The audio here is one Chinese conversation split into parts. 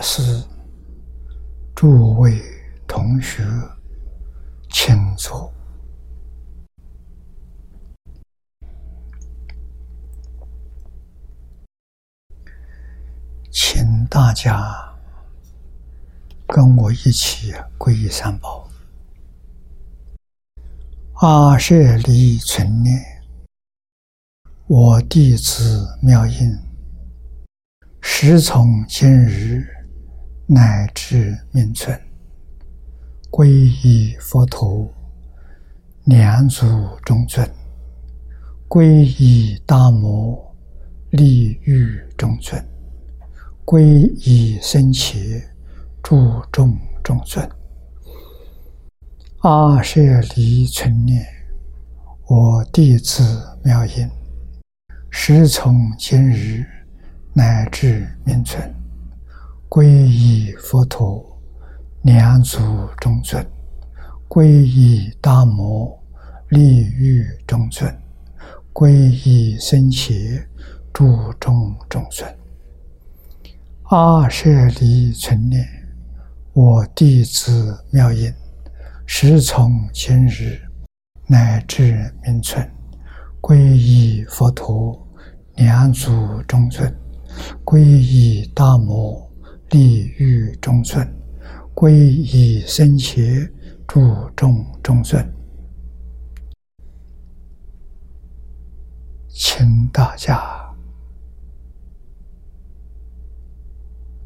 法师、诸位同学，请坐，请大家跟我一起皈依三宝。阿舍离存念，我弟子妙音。时从今日乃至命存，皈依佛陀，两足中尊；皈依大摩，利欲中尊；皈依僧伽，注众中尊。阿舍离存念，我弟子妙音，时从今日。乃至名存，皈依佛陀，两足中尊；皈依大摩，利欲中尊；皈依僧伽，诸众中尊。阿舍离存念，我弟子妙音，时从今日乃至明存，皈依佛陀，两足中尊。皈依大摩利欲中尊，皈依僧伽注众中尊，请大家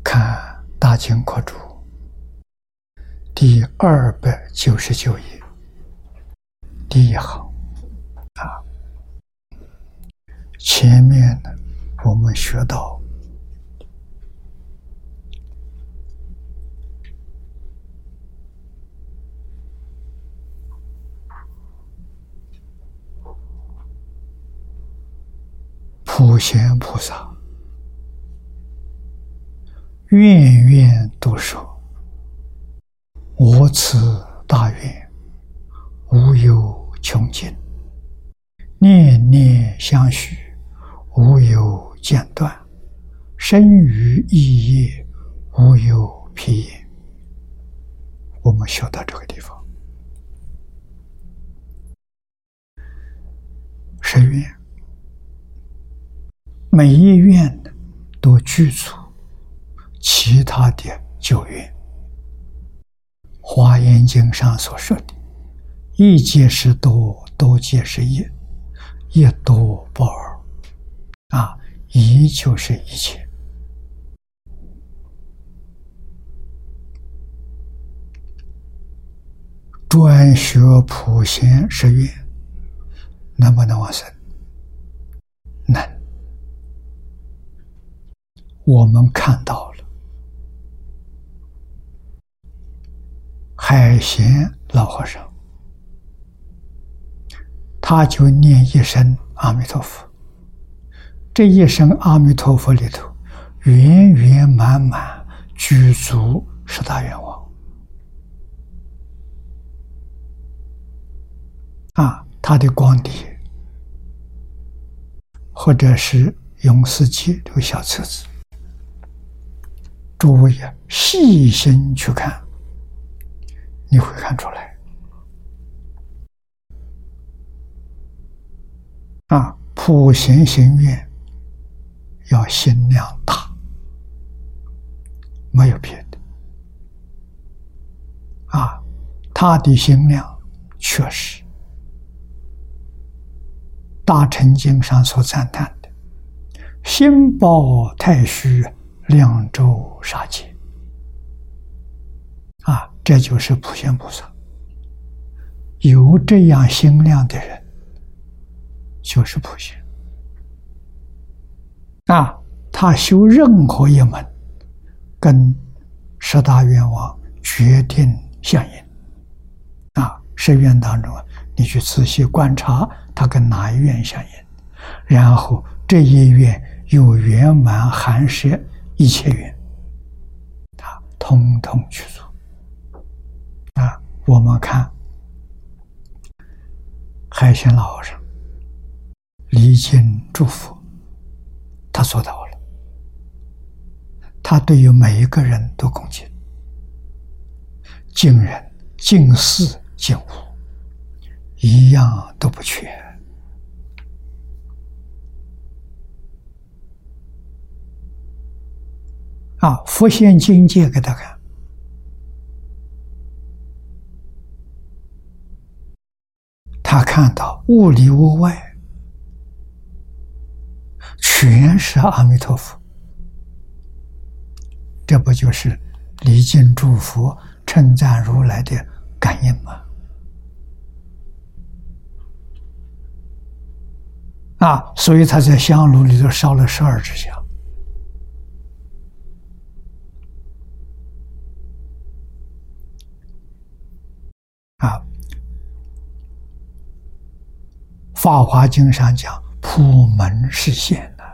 看《大经课注》第二百九十九页第一行啊，前面呢，我们学到。普贤菩萨，愿愿都说：“我此大愿，无有穷尽，念念相续，无有间断，生于意业，无有疲厌。”我们学到这个地方，十愿。每一愿都具足其他的九愿，《华严经》上所说的“一皆是多，多皆是一，一多不二”，啊，一就是一切。专学普贤十愿，能不能往生？能。我们看到了海贤老和尚，他就念一声阿弥陀佛，这一声阿弥陀佛里头，圆圆满满具足十大愿望啊！他的光碟，或者是永世记这个小册子。诸位啊，细心去看，你会看出来。啊，普贤行愿要心量大，没有别的。啊，他的心量确实，《大乘经》上所赞叹的“心包太虚”。两周杀戒啊，这就是普贤菩萨。有这样心量的人，就是普贤。啊，他修任何一门，跟十大愿望决定相应。啊，十愿当中啊，你去仔细观察，他跟哪一愿相应，然后这一愿有圆满含摄。一切缘，他，通通去做。啊，我们看海鲜老和尚离经祝福，他做到了。他对于每一个人都恭敬，敬人、敬事、敬物，一样都不缺。啊，佛现境界给他看，他看到物里物外全是阿弥陀佛，这不就是礼敬诸佛、称赞如来的感应吗？啊，所以他在香炉里头烧了十二支香。啊，《法华经》上讲普门示现的，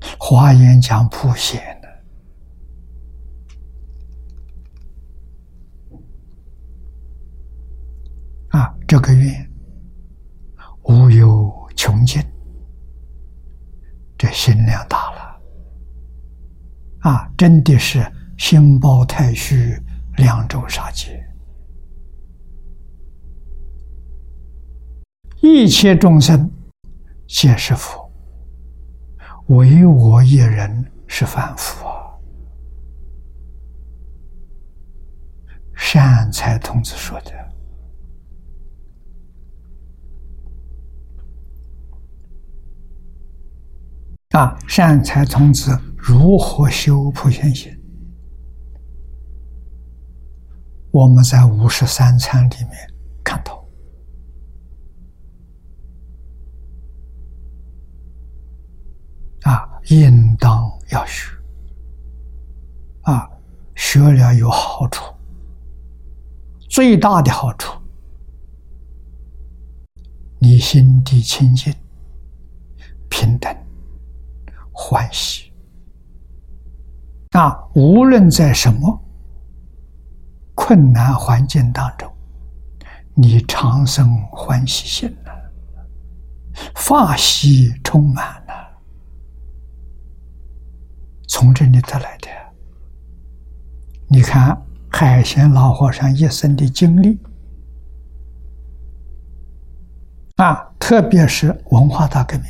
《华严》讲普显的。啊，这个愿无有穷尽，这心量大了。啊，真的是心包太虚。两周杀劫，一切众生皆是佛，唯我一人是凡夫啊！善财童子说的啊，善财童子如何修普贤行？我们在五十三参里面看到，啊，应当要学，啊，学了有好处，最大的好处，你心地清净、平等、欢喜，啊，无论在什么。困难环境当中，你长生欢喜心了，法喜充满了，从这里得来的。你看海贤老和尚一生的经历啊，特别是文化大革命，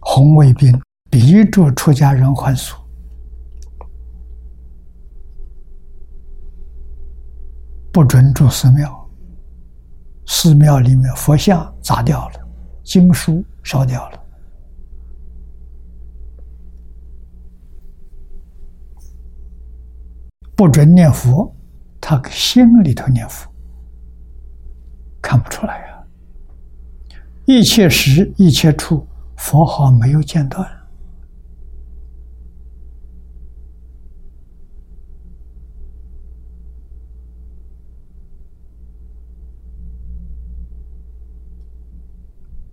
红卫兵逼着出家人还俗。不准住寺庙，寺庙里面佛像砸掉了，经书烧掉了，不准念佛，他心里头念佛，看不出来呀。一切时一切处，佛号没有间断。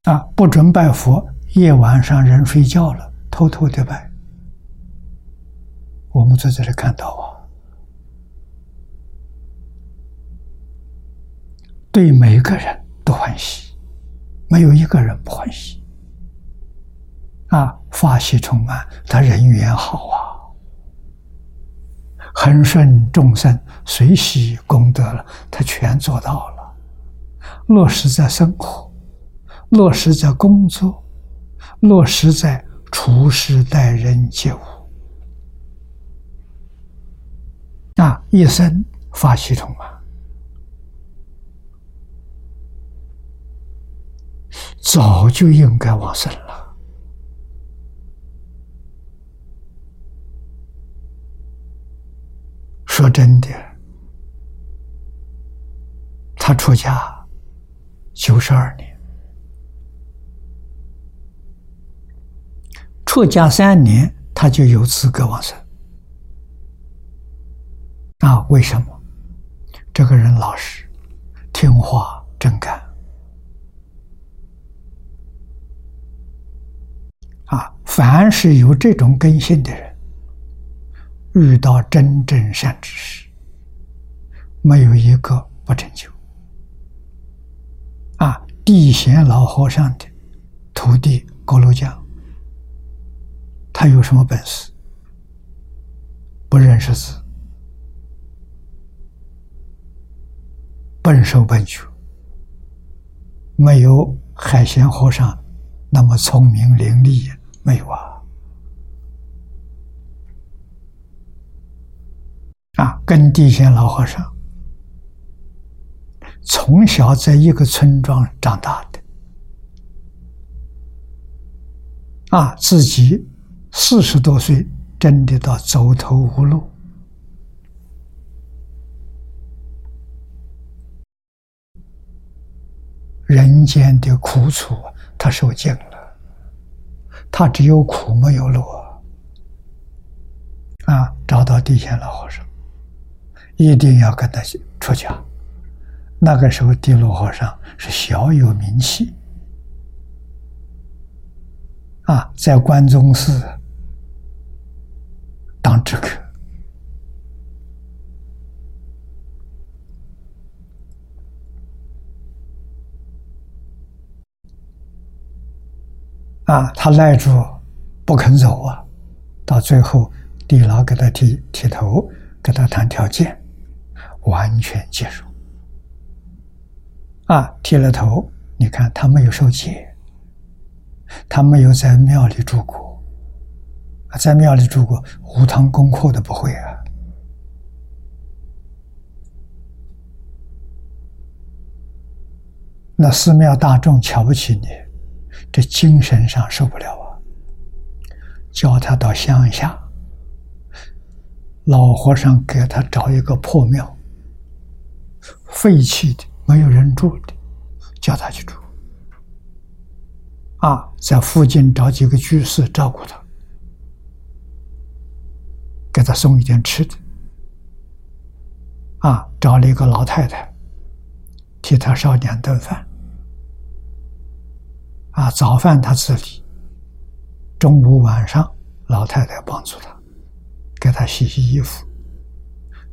啊！不准拜佛，夜晚上人睡觉了，偷偷的拜。我们在这里看到啊，对每个人都欢喜，没有一个人不欢喜。啊，法喜充满，他人缘好啊，恒顺众生，随喜功德了，他全做到了，落实在生活。落实在工作，落实在处事待人接物，啊，一生发系统嘛，早就应该往生了。说真的，他出家九十二年。出家三年，他就有资格往生。啊，为什么？这个人老实、听话、真干。啊，凡是有这种根性的人，遇到真正善知识，没有一个不成就。啊，地贤老和尚的徒弟锅炉匠，他有什么本事？不认识字，笨手笨脚，没有海贤和尚那么聪明伶俐，没有啊！啊，跟地仙老和尚从小在一个村庄长大的，啊，自己四十多岁。真的到走投无路，人间的苦楚他受尽了，他只有苦没有乐啊！找到地仙老和尚，一定要跟他出家。那个时候，地罗和尚是小有名气啊，在关中寺。当知客啊，他赖住不肯走啊，到最后地牢给他剃剃头，跟他谈条件，完全接受。啊，剃了头，你看他没有受戒，他没有在庙里住过。在庙里住过，无堂功课都不会啊！那寺庙大众瞧不起你，这精神上受不了啊！叫他到乡下，老和尚给他找一个破庙，废弃的，没有人住的，叫他去住。啊，在附近找几个居士照顾他。给他送一点吃的，啊，找了一个老太太，替他烧两顿饭，啊，早饭他自理，中午晚上老太太帮助他，给他洗洗衣服，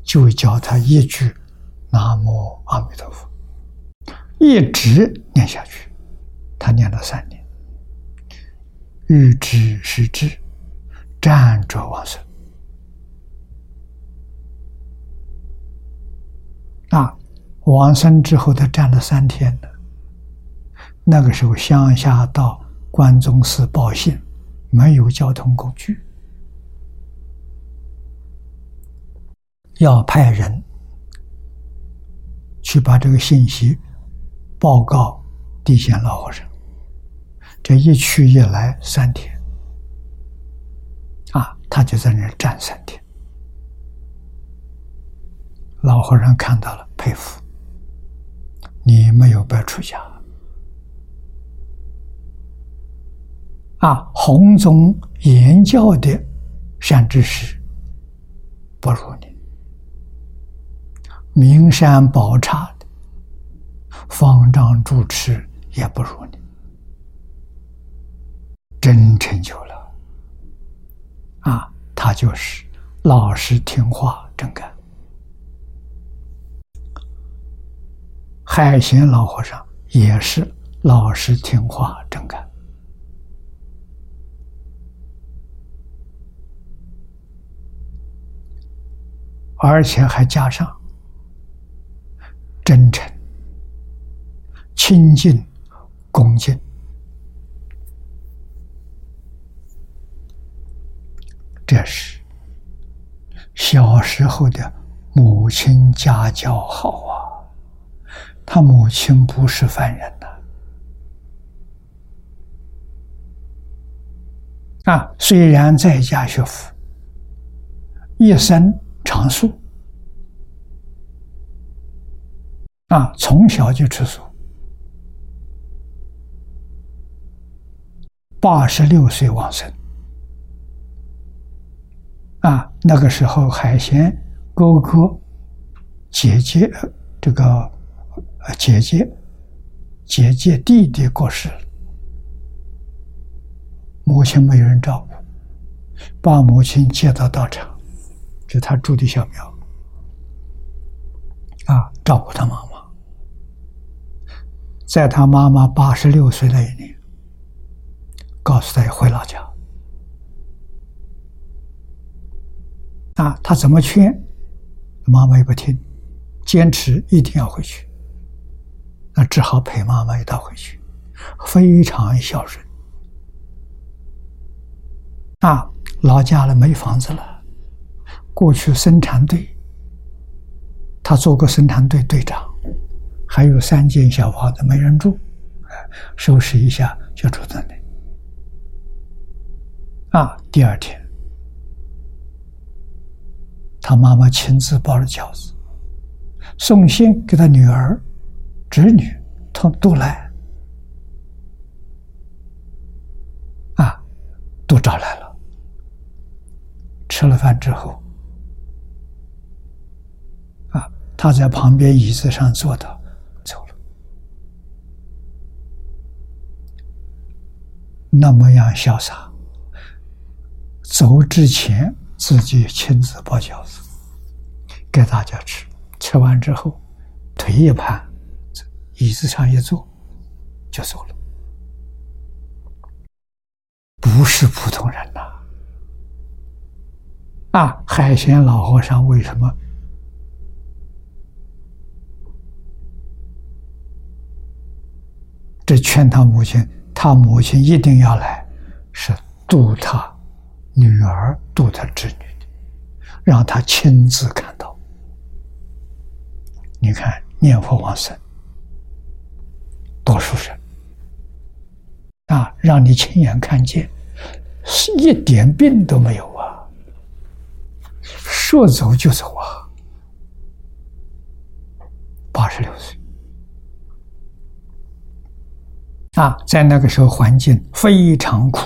就教他一句“南无阿弥陀佛”，一直念下去，他念了三年，欲知是知，站着往生。啊，往生之后，他站了三天的。那个时候，乡下到关中寺报信，没有交通工具，要派人去把这个信息报告地仙老和尚。这一去一来三天，啊，他就在那站三天。老和尚看到了。佩服，你没有白出家啊！红宗言教的善知识不如你，名山宝刹的方丈主持也不如你，真成就了啊！他就是老实听话、真干。海贤老和尚也是老实听话、正干，而且还加上真诚、亲近、恭敬。这是小时候的母亲家教好啊。他母亲不是凡人呐！啊，虽然在家学佛，一生长寿，啊，从小就吃素，八十六岁往生。啊，那个时候海贤哥哥、姐姐，这个。啊姐姐，姐姐弟弟过世了，母亲没人照顾，把母亲接到道场，就他住的小庙，啊，照顾他妈妈。在他妈妈八十六岁那一年，告诉他要回老家。啊，他怎么劝，妈妈也不听，坚持一定要回去。那只好陪妈妈一道回去，非常孝顺。啊，老家了没房子了，过去生产队，他做过生产队队长，还有三间小房子没人住，收拾一下就住在那。啊，第二天，他妈妈亲自包了饺子，送信给他女儿、侄女，他都来，啊，都找来了。吃了饭之后，啊，他在旁边椅子上坐的，走了。那么样潇洒，走之前自己亲自包饺子给大家吃，吃完之后腿一盘，椅子上一坐就走了，不是普通人呐。啊，海贤老和尚为什么这劝他母亲？他母亲一定要来，是度他女儿、度他侄女的，让他亲自看到。你看念佛往生，多殊胜啊！让你亲眼看见，是一点病都没有啊！说走就走啊！八十六岁啊，在那个时候环境非常苦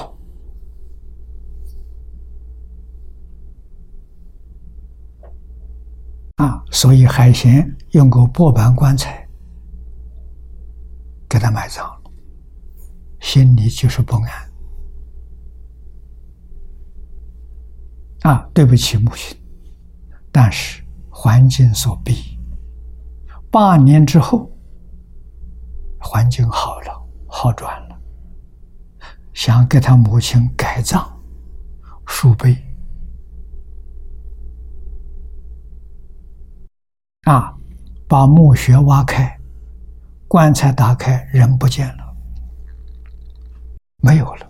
啊，所以海贤用个薄板棺材给他埋葬了，心里就是不安啊！对不起，母亲。但是环境所逼，八年之后，环境好了，好转了，想给他母亲改葬树碑，啊，把墓穴挖开，棺材打开，人不见了，没有了，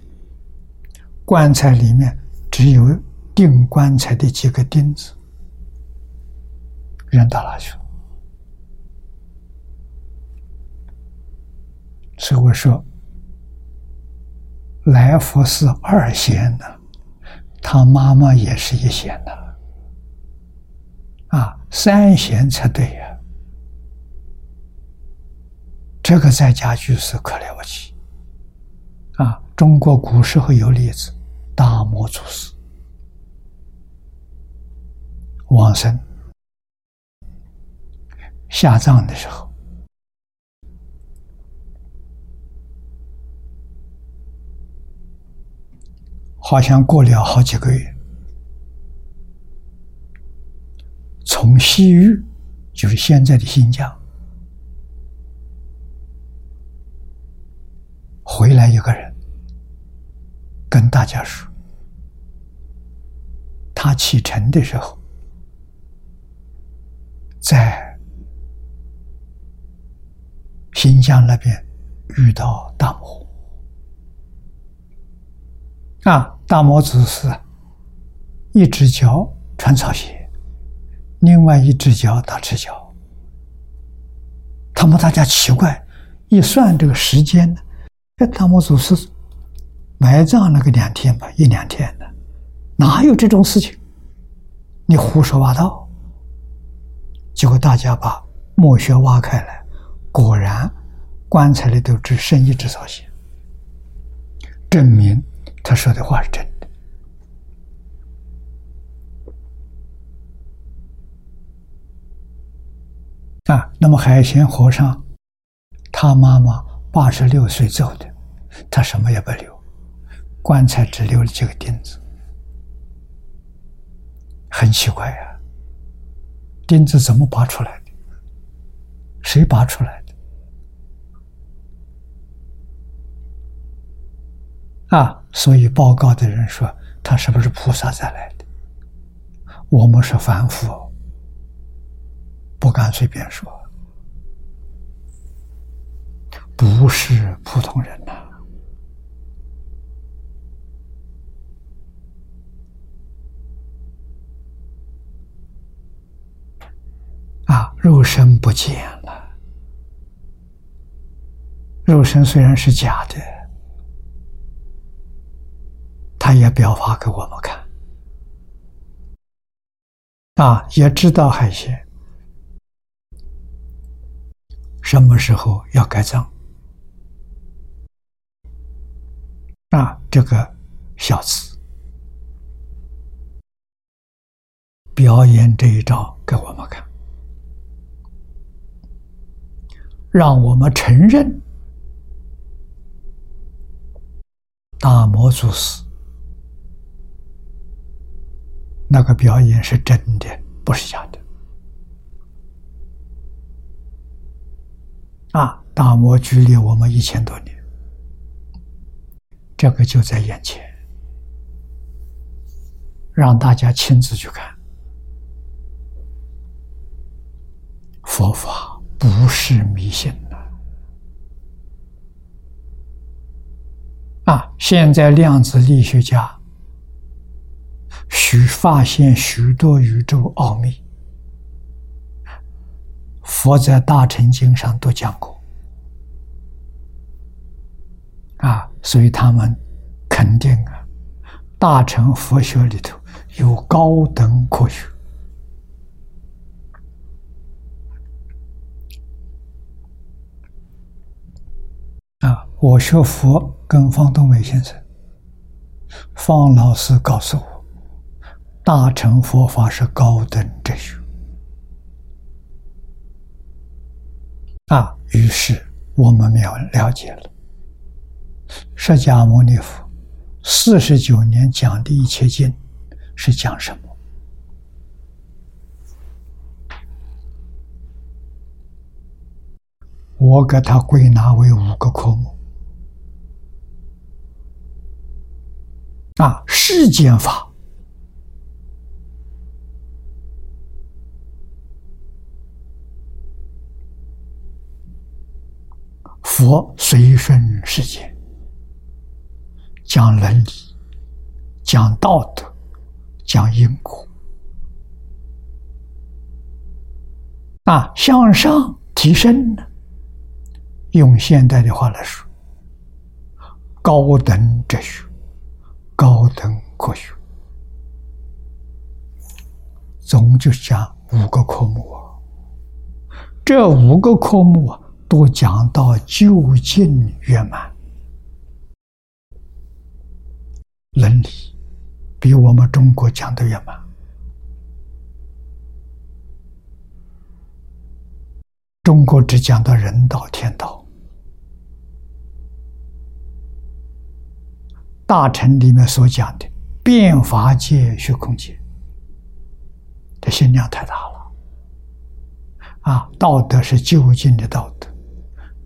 棺材里面只有钉棺材的几个钉子。人到哪去了？所以我说，来福是二贤呢，他妈妈也是一贤的，啊，三贤才对呀。这个在家居士可了不起，啊，中国古时候有例子，大摩祖师。往生。下葬的时候，好像过了好几个月，从西域，就是现在的新疆，回来一个人，跟大家说，他启程的时候，在。新疆那边遇到大魔啊，大魔祖师一只脚穿草鞋，另外一只脚打赤脚。他们大家奇怪，一算这个时间呢，这大魔祖师埋葬那个两天吧，一两天的，哪有这种事情？你胡说八道！结果大家把墓穴挖开来。果然，棺材里头只剩一只草鞋，证明他说的话是真的。啊，那么海贤和尚，他妈妈八十六岁走的，他什么也不留，棺材只留了几个钉子，很奇怪呀，钉子怎么拔出来的？谁拔出来的？啊，所以报告的人说他是不是菩萨再来的？我们是凡夫，不敢随便说，不是普通人呐。啊肉身不见了，肉身虽然是假的，他也表发给我们看。啊，也知道海鲜什么时候要改葬。啊，这个小子表演这一招给我们看。让我们承认。大魔祖师那个表演是真的，不是假的。啊，大魔距离我们一千多年，这个就在眼前，让大家亲自去看。佛法。不是迷信了啊！现在量子力学家许发现许多宇宙奥秘，佛在大乘经上都讲过啊，所以他们肯定啊，大乘佛学里头有高等科学。啊！我学佛跟方东伟先生、方老师告诉我，大乘佛法是高等哲学。啊，于是我们了了解了释迦牟尼佛四十九年讲的一切经是讲什么。我给它归纳为五个科目：啊，世间法，佛随顺世间，讲伦理，讲道德，讲因果，啊，向上提升呢。用现代的话来说，高等哲学、高等科学，总就讲五个科目啊。这五个科目啊，都讲到究竟圆满，伦理比我们中国讲的圆满。中国只讲到人道、天道。大乘里面所讲的变法界、虚空界，这心量太大了。啊，道德是究竟的道德，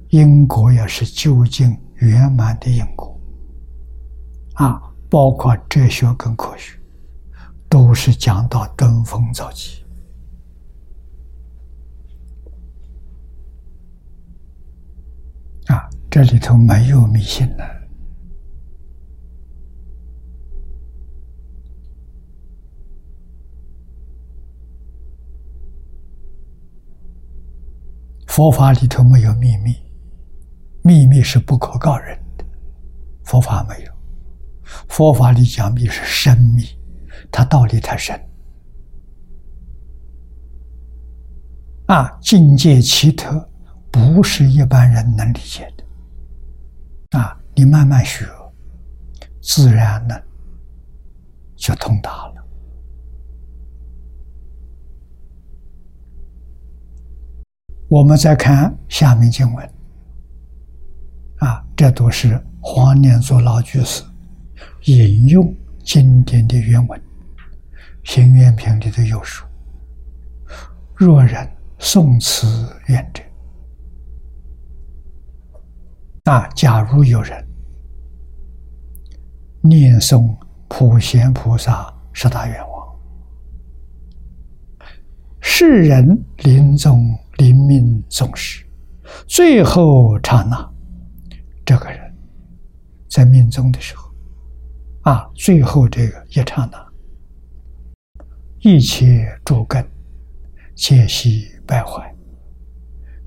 因果也是究竟圆满的因果。啊，包括哲学跟科学，都是讲到登峰造极。啊，这里头没有迷信了。佛法里头没有秘密，秘密是不可告人的。佛法没有，佛法里讲密是深秘，它道理太深啊，境界奇特，不是一般人能理解的啊。你慢慢学，自然呢就通达了。我们再看下面经文，啊，这都是黄念祖老居士引用经典的原文，《行愿品》里头有说：“若人诵此愿者，那，假如有人念诵普贤菩萨十大愿望。世人临终临命终时，最后刹那，这个人在命中的时候，啊，最后这个一刹那，一切诸根皆悉败坏。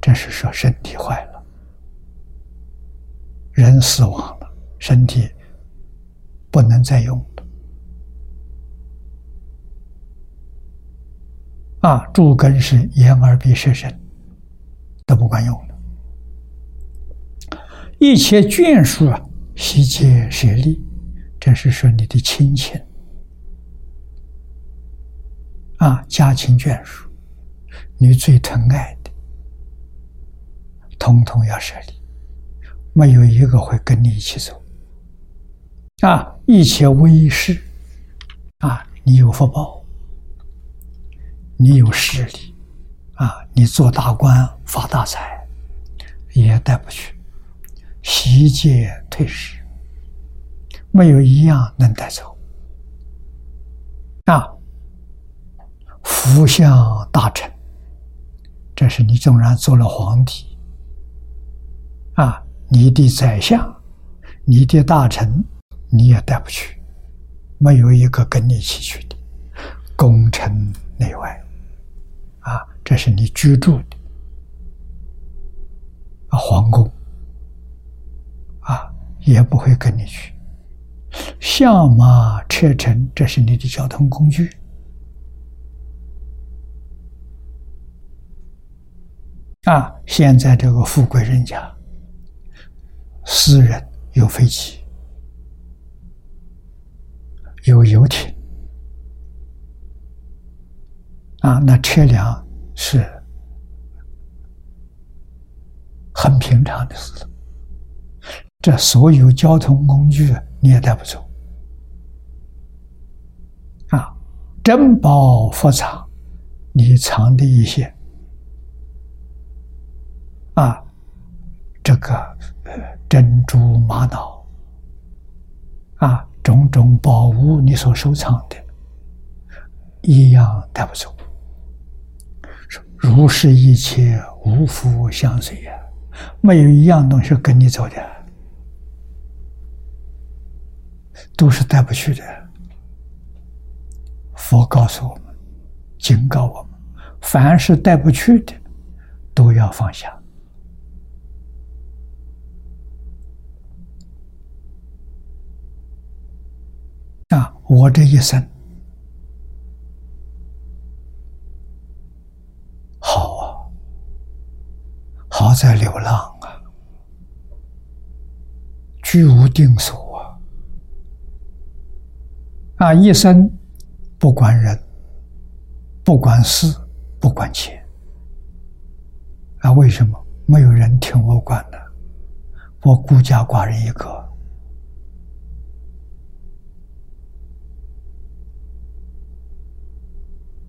这是说身体坏了，人死亡了，身体不能再用了。啊，诸根是眼耳鼻舌身都不管用了，一切眷属啊，悉皆舍利。这是说你的亲情啊，家亲眷属，你最疼爱。通通要舍离，没有一个会跟你一起走。啊，一切威势，啊，你有福报，你有势力，啊，你做大官发大财，也带不去。悉皆退失，没有一样能带走。啊，福相大臣，这是你纵然做了皇帝。啊，你的宰相，你的大臣，你也带不去，没有一个跟你一起去的，功臣内外，啊，这是你居住的啊皇宫，啊，也不会跟你去。相马车乘，这是你的交通工具，啊，现在这个富贵人家。私人有飞机，有游艇，啊，那车辆是很平常的事。这所有交通工具你也带不走，啊，珍宝佛藏，你藏的一些，啊，这个。珍珠玛瑙啊，种种宝物，你所收藏的，一样带不走。如是一切无福相随呀，没有一样东西跟你走的，都是带不去的。佛告诉我们，警告我们，凡是带不去的，都要放下。啊，我这一生好啊，好在流浪啊，居无定所啊，啊，一生不管人，不管事，不管钱，啊，为什么没有人听我管呢？我孤家寡人一个。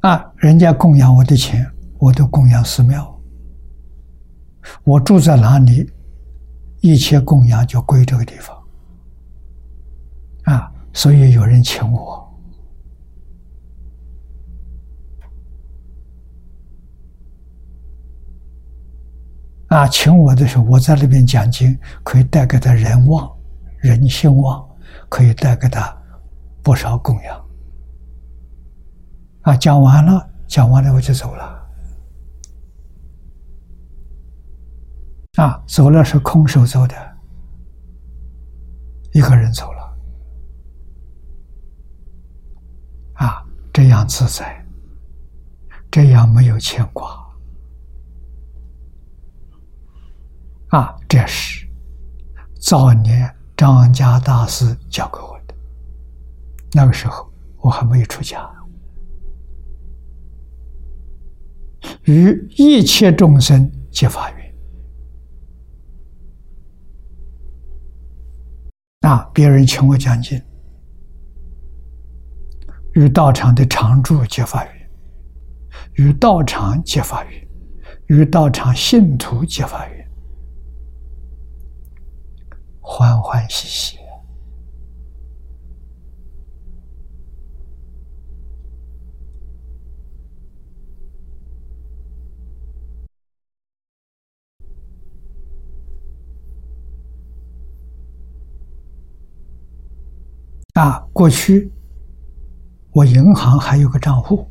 啊！人家供养我的钱，我都供养寺庙。我住在哪里，一切供养就归这个地方。啊，所以有人请我。啊，请我的时候，我在那边讲经，可以带给他人旺、人兴旺，可以带给他不少供养。啊，讲完了，讲完了我就走了。啊，走了是空手走的，一个人走了。啊，这样自在，这样没有牵挂。啊，这是早年张家大师教给我的。那个时候我还没有出家。与一切众生结法缘啊！别人请我讲经，与道场的常住结法缘，与道场结法缘，与道场信徒结法缘，欢欢喜喜啊，过去我银行还有个账户，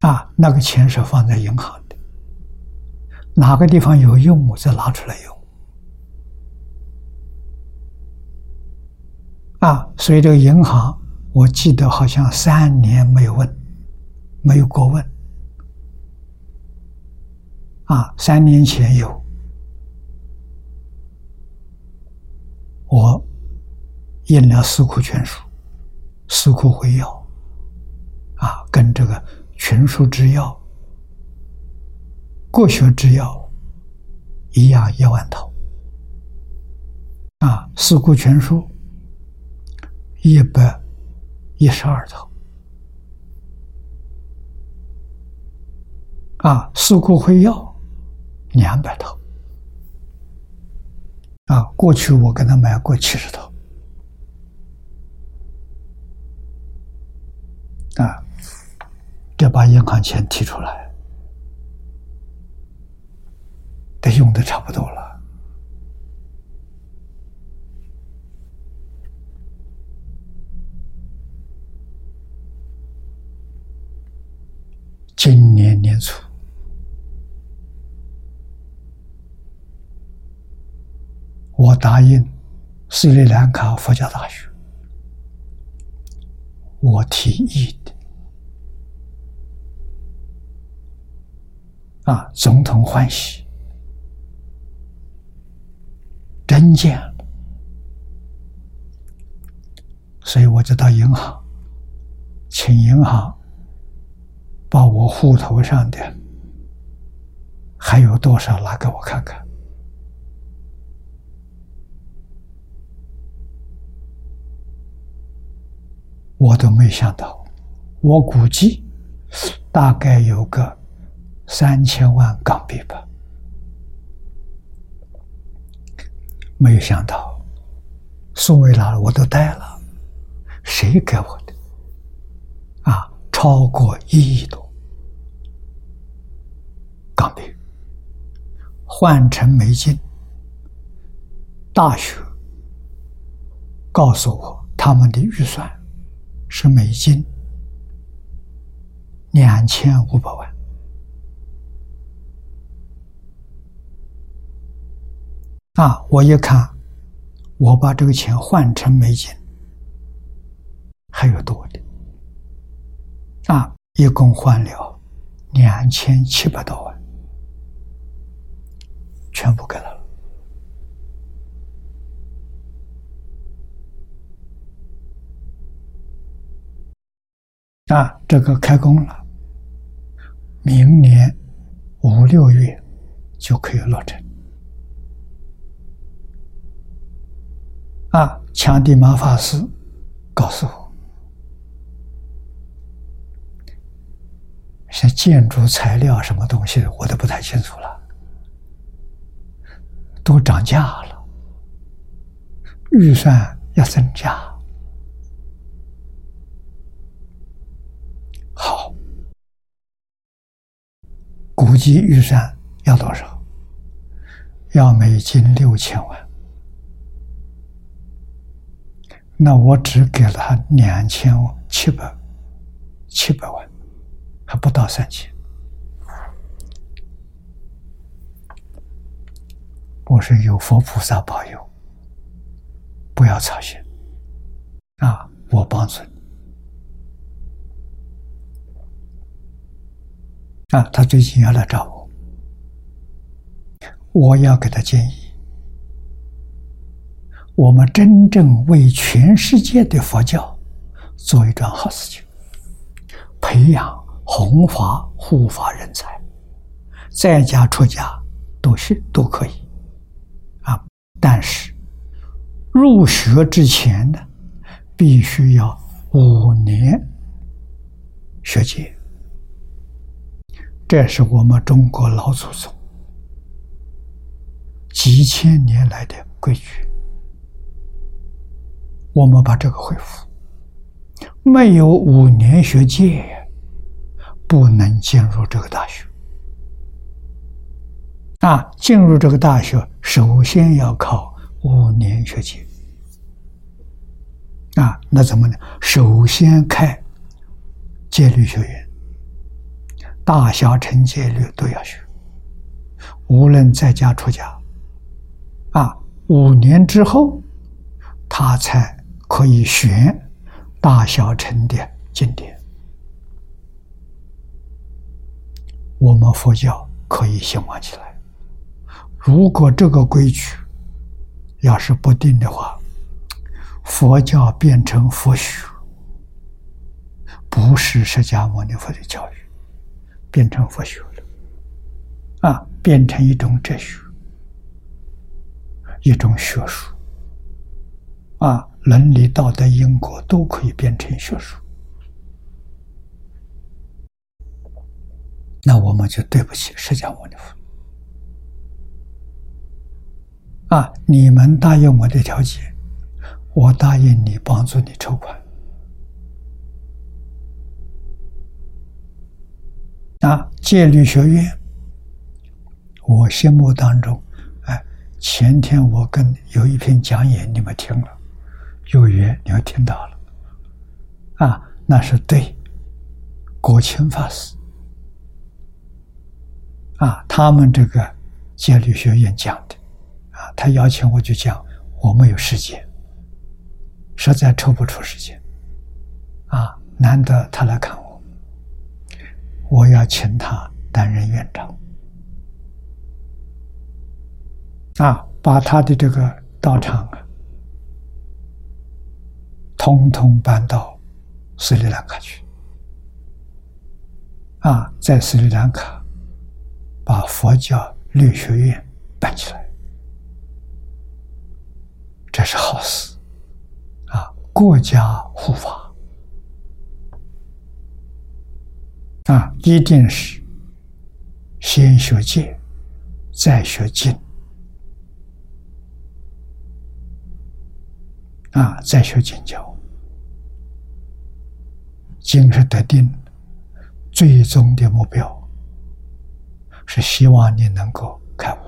啊，那个钱是放在银行的，哪个地方有用，我再拿出来用。啊，所以这个银行，我记得好像三年没有问，没有过问。啊，三年前有，我印了《四库全书》《四库会要》，啊，跟这个《全书之要》《国学之要》一样一万套。啊，《四库全书》。一百一十二套啊，四库会要两百套啊。过去我给他买过七十套啊，得把银行钱提出来，得用的差不多了。今年年初，我答应斯里兰卡佛教大学，我提议的啊，总统欢喜，真见了，所以我就到银行，请银行。把我户头上的还有多少拿给我看看？我都没想到，我估计大概有个三千万港币吧，没有想到宋维拉我都带了，谁给我的？啊，超过一亿多。港币。换成美金，大学。告诉我他们的预算是美金。两千五百万。啊！我一看，我把这个钱换成美金还有多的啊，一共换了两千七百多万。全部给他了啊！这个开工了，明年五六月就可以落成。啊！强地马法师告诉我，像建筑材料什么东西，我都不太清楚了。都涨价了，预算要增加。好，估计预算要多少？要美金六千万。那我只给了他两千七百七百万，还不到三千。我是有佛菩萨保佑，不要操心啊！我帮助你啊！他最近要来找我，我要给他建议：我们真正为全世界的佛教做一桩好事情，培养弘法护法人才，在家出家都是都可以。啊但是，入学之前呢，必须要五年学戒，这是我们中国老祖宗几千年来的规矩。我们把这个恢复，没有五年学戒，不能进入这个大学。啊，进入这个大学，首先要考五年学籍。啊，那怎么呢？首先开戒律学院，大小乘戒律都要学，无论在家出家，啊，五年之后，他才可以选大小乘的经典。我们佛教可以兴旺起来。如果这个规矩要是不定的话，佛教变成佛学，不是释迦牟尼佛的教育，变成佛学了，啊，变成一种哲学，一种学术，啊，伦理道德因果都可以变成学术，那我们就对不起释迦牟尼佛。啊！你们答应我的条件，我答应你帮助你筹款。啊！戒律学院，我心目当中，哎，前天我跟有一篇讲演，你们听了，有缘你们听到了，啊，那是对国清法师，啊，他们这个戒律学院讲的。啊他邀请我去讲，我没有时间，实在抽不出时间，啊，难得他来看我，我要请他担任院长，啊，把他的这个道场啊，通通搬到斯里兰卡去，啊，在斯里兰卡把佛教律学院办起来。这是好事，啊！国家护法，啊，一定是先学戒，再学经，啊，再学经教。经是得定，最终的目标是希望你能够开悟。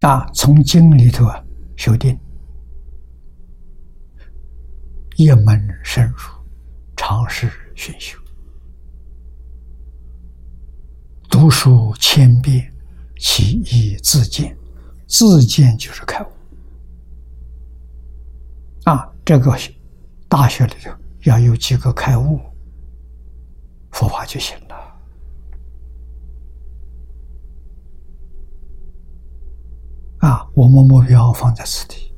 啊，从经里头啊修定，一门深入，尝试熏修，读书千遍，其义自见，自见就是开悟。啊，这个大学里头要有几个开悟，佛法就行了。啊，我们目标放在此地，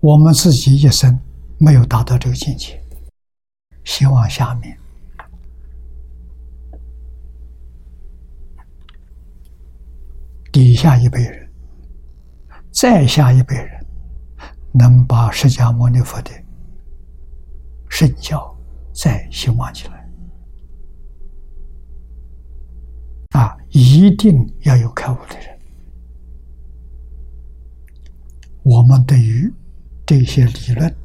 我们自己一生没有达到这个境界，希望下面底下一辈人，再下一辈人，能把释迦牟尼佛的圣教再兴旺起来。啊，一定要有开悟的人。我们对于这些理论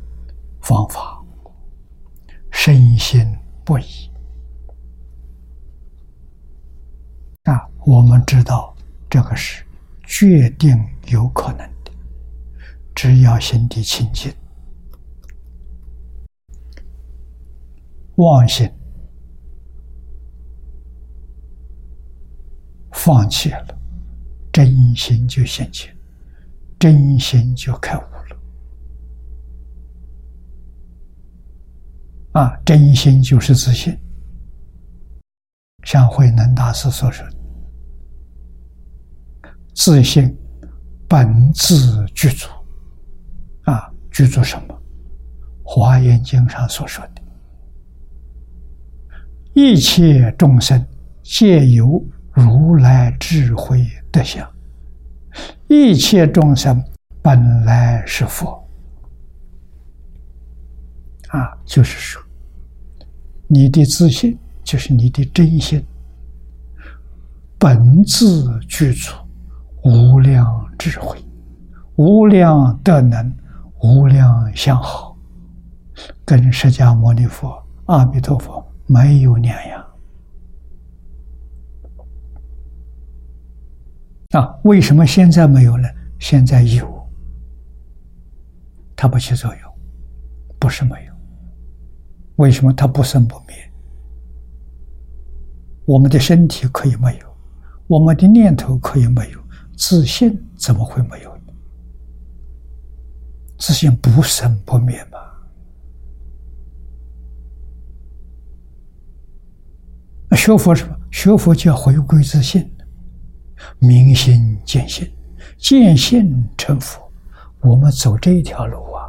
方法深信不疑。啊，我们知道这个是决定有可能的，只要心地清净，妄心。放弃了，真心就现前，真心就开悟了。啊，真心就是自信。像慧能大师所说的：“自信本自具足。”啊，具足什么？《华严经》上所说的：“一切众生皆有。”如来智慧德相，一切众生本来是佛。啊，就是说，你的自信就是你的真心，本自具足无量智慧、无量德能、无量相好，跟释迦牟尼佛、阿弥陀佛没有两样。啊，为什么现在没有呢？现在有，它不起作用，不是没有。为什么它不生不灭？我们的身体可以没有，我们的念头可以没有，自信怎么会没有呢？自信不生不灭嘛。学佛什么？学佛就要回归自信。明心见性，见性成佛。我们走这一条路啊，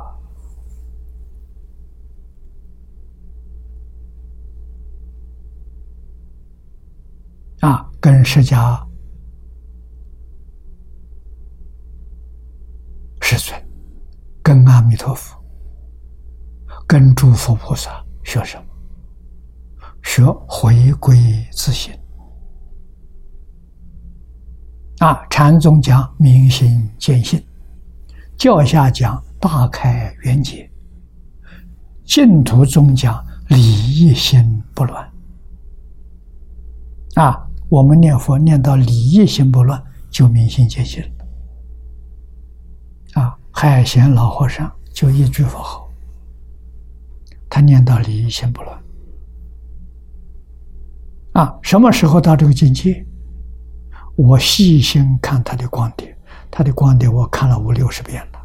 啊，跟释迦世尊，跟阿弥陀佛，跟诸佛菩萨学什么？学回归自心。啊，禅宗讲明心见性，教下讲大开圆解，净土宗讲理一心不乱。啊，我们念佛念到理一心不乱，就明心见性了。海贤老和尚就一句佛号，他念到理一心不乱。啊，什么时候到这个境界？我细心看他的光碟，他的光碟我看了五六十遍了。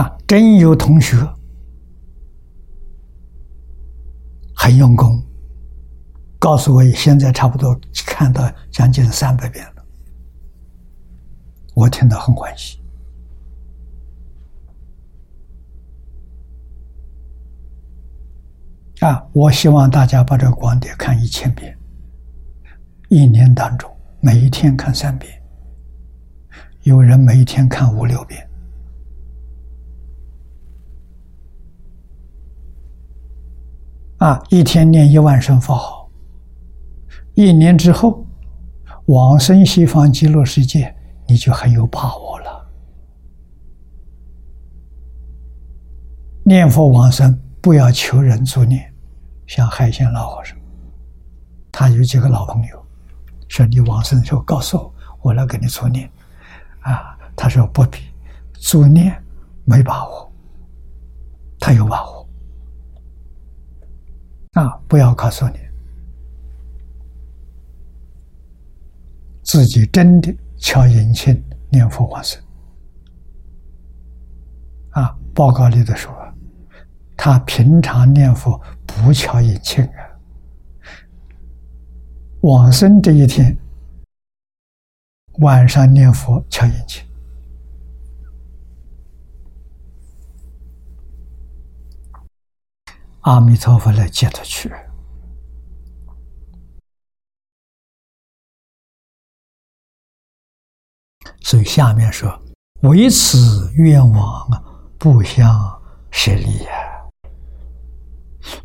啊，真有同学很用功，告诉我现在差不多看到将近三百遍了，我听到很欢喜。啊！我希望大家把这个光碟看一千遍，一年当中每一天看三遍，有人每一天看五六遍。啊！一天念一万声佛号，一年之后往生西方极乐世界，你就很有把握了。念佛往生，不要求人助念。像海鲜老和尚，他有几个老朋友，说你往生的时候告诉我，我来给你助念。啊，他说不必，助念没把握，他有把握。啊，不要告诉你，自己真的敲引磬念佛往生。啊，报告里的说，他平常念佛。不敲引磬啊！往生这一天，晚上念佛敲引磬，阿弥陀佛来接他去。所以下面说：“为此愿望啊，不相舍利呀。”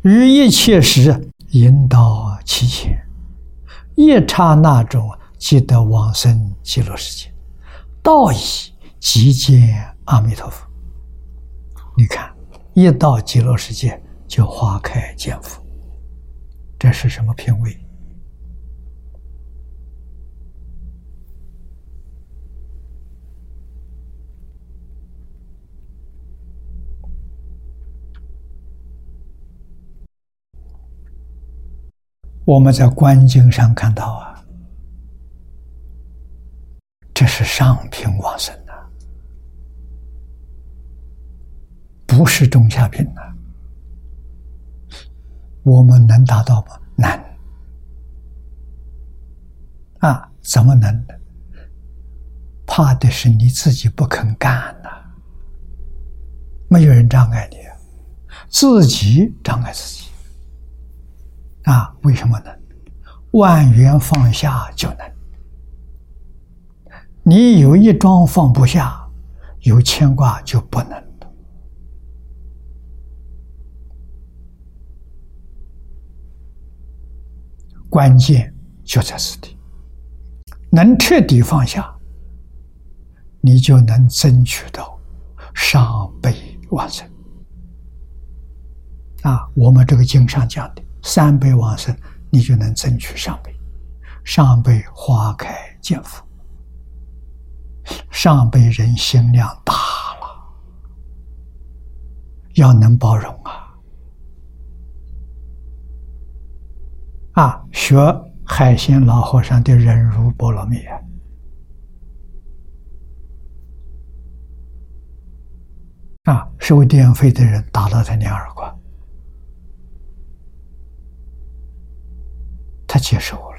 于一切时引导其前，一刹那中即得往生极乐世界，道已即见阿弥陀佛。你看，一到极乐世界就花开见佛，这是什么品位？我们在观经上看到啊，这是上品往生的，不是中下品的。我们能达到吗？难。啊，怎么能呢？怕的是你自己不肯干呐，没有人障碍你，自己障碍自己。啊，为什么呢？万缘放下就能。你有一桩放不下，有牵挂就不能关键就在此地，能彻底放下，你就能争取到上辈往生。啊，我们这个经上讲的三辈往生，你就能争取上辈。上辈花开见佛，上辈人心量大了，要能包容啊！啊，学海鲜老和尚的忍辱波罗蜜啊，啊收电费的人打了他两耳光。他接受了，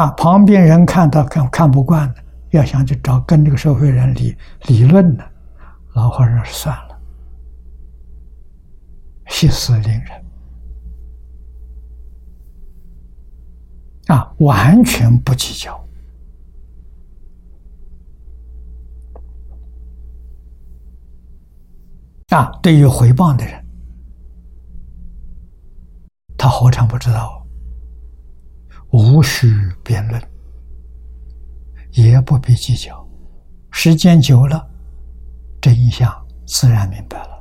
啊，旁边人看到看看不惯的，要想去找跟这个社会人理理论呢，老和尚算了，息事宁人，啊，完全不计较，啊，对于回报的人。他何尝不知道？无需辩论，也不必计较。时间久了，真相自然明白了。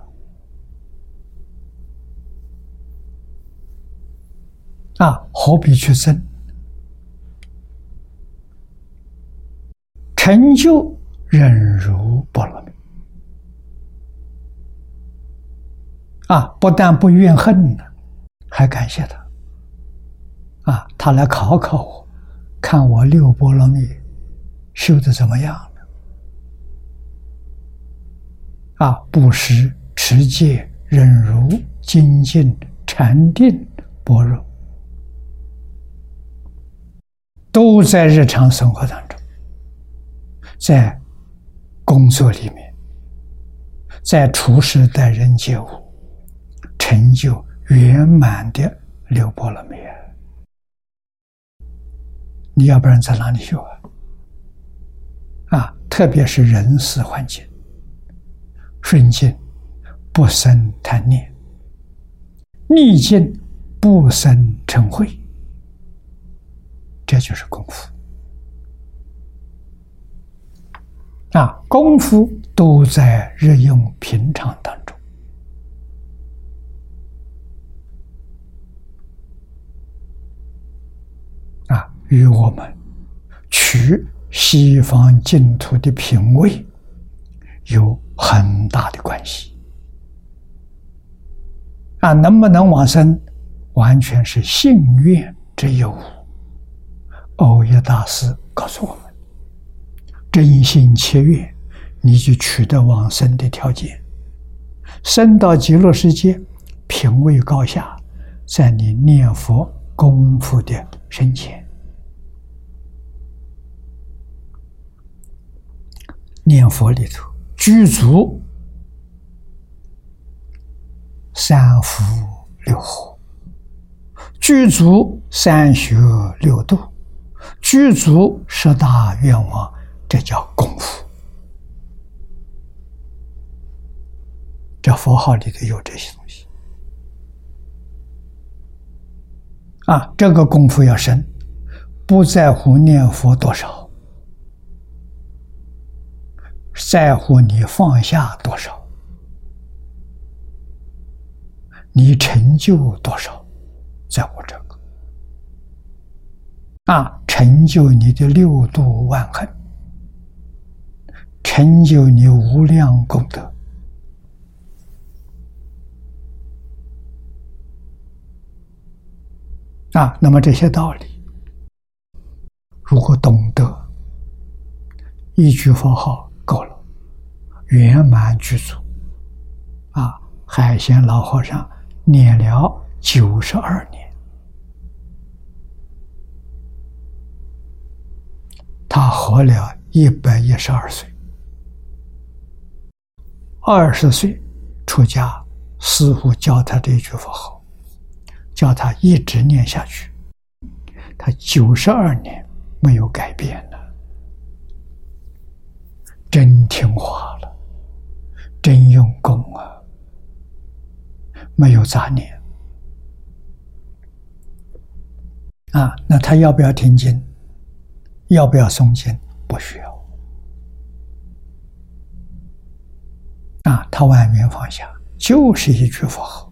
啊，何必去争？成就忍辱波罗蜜。啊，不但不怨恨呢。还感谢他，啊，他来考考我，看我六波罗蜜修的怎么样了？啊，布施、持戒、忍辱、精进、禅定、般若，都在日常生活当中，在工作里面，在处事待人接物，成就。圆满的六波罗蜜，你要不然在哪里修啊？啊，特别是人事环境，顺境不生贪念，逆境不生嗔恚，这就是功夫。啊，功夫都在日用平常当中。与我们取西方净土的品位有很大的关系啊！能不能往生，完全是信愿之有。欧耶大师告诉我们：真心切愿，你就取得往生的条件。生到极乐世界，品位高下，在你念佛功夫的深浅。念佛里头，具足三福六祸，具足三学六度，具足十大愿望，这叫功夫。这佛号里头有这些东西啊！这个功夫要深，不在乎念佛多少。在乎你放下多少，你成就多少，在乎这个啊，成就你的六度万恒，成就你无量功德啊。那么这些道理，如果懂得一句佛号。圆满具足，啊！海鲜老和尚念了九十二年，他活了一百一十二岁，二十岁出家，师傅教他这句佛号，叫他一直念下去，他九十二年没有改变了。真听话，真用功啊，没有杂念啊。那他要不要听经？要不要诵经？不需要。啊，他外面放下，就是一句佛号。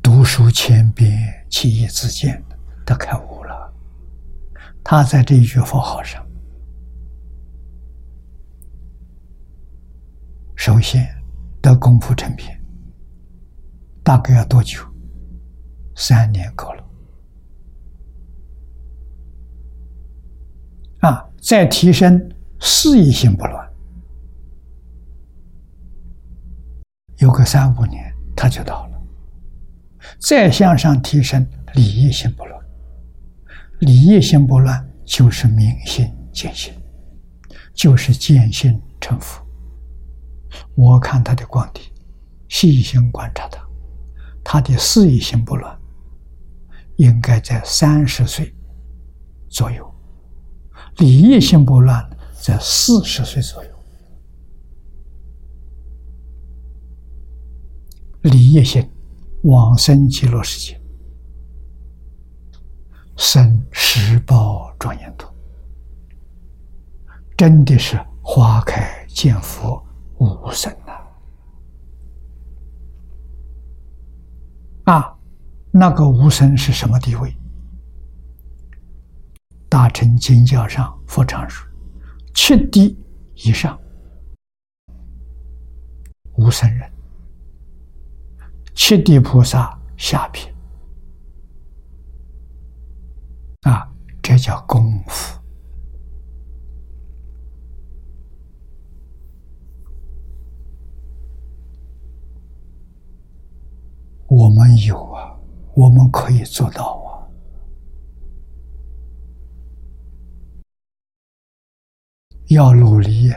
读书千遍，其义自见，他开悟。他在这一句佛号上，首先得功夫成片，大概要多久？三年够了。啊，再提升事业心不乱，有个三五年，他就到了。再向上提升理业心不乱，理业心不乱就是明心见性，就是见性成佛。我看他的光底，细心观察他，他的事业心不乱，应该在三十岁左右。理业心不乱，在四十岁左右。理业心往生极乐世界，生十报庄严土，真的是花开见佛无生呐！啊，那个无生是什么地位？大乘经教上佛常说：“七地以上无生人，七地菩萨下品啊，这叫功夫。我们有啊，我们可以做到啊。”要努力。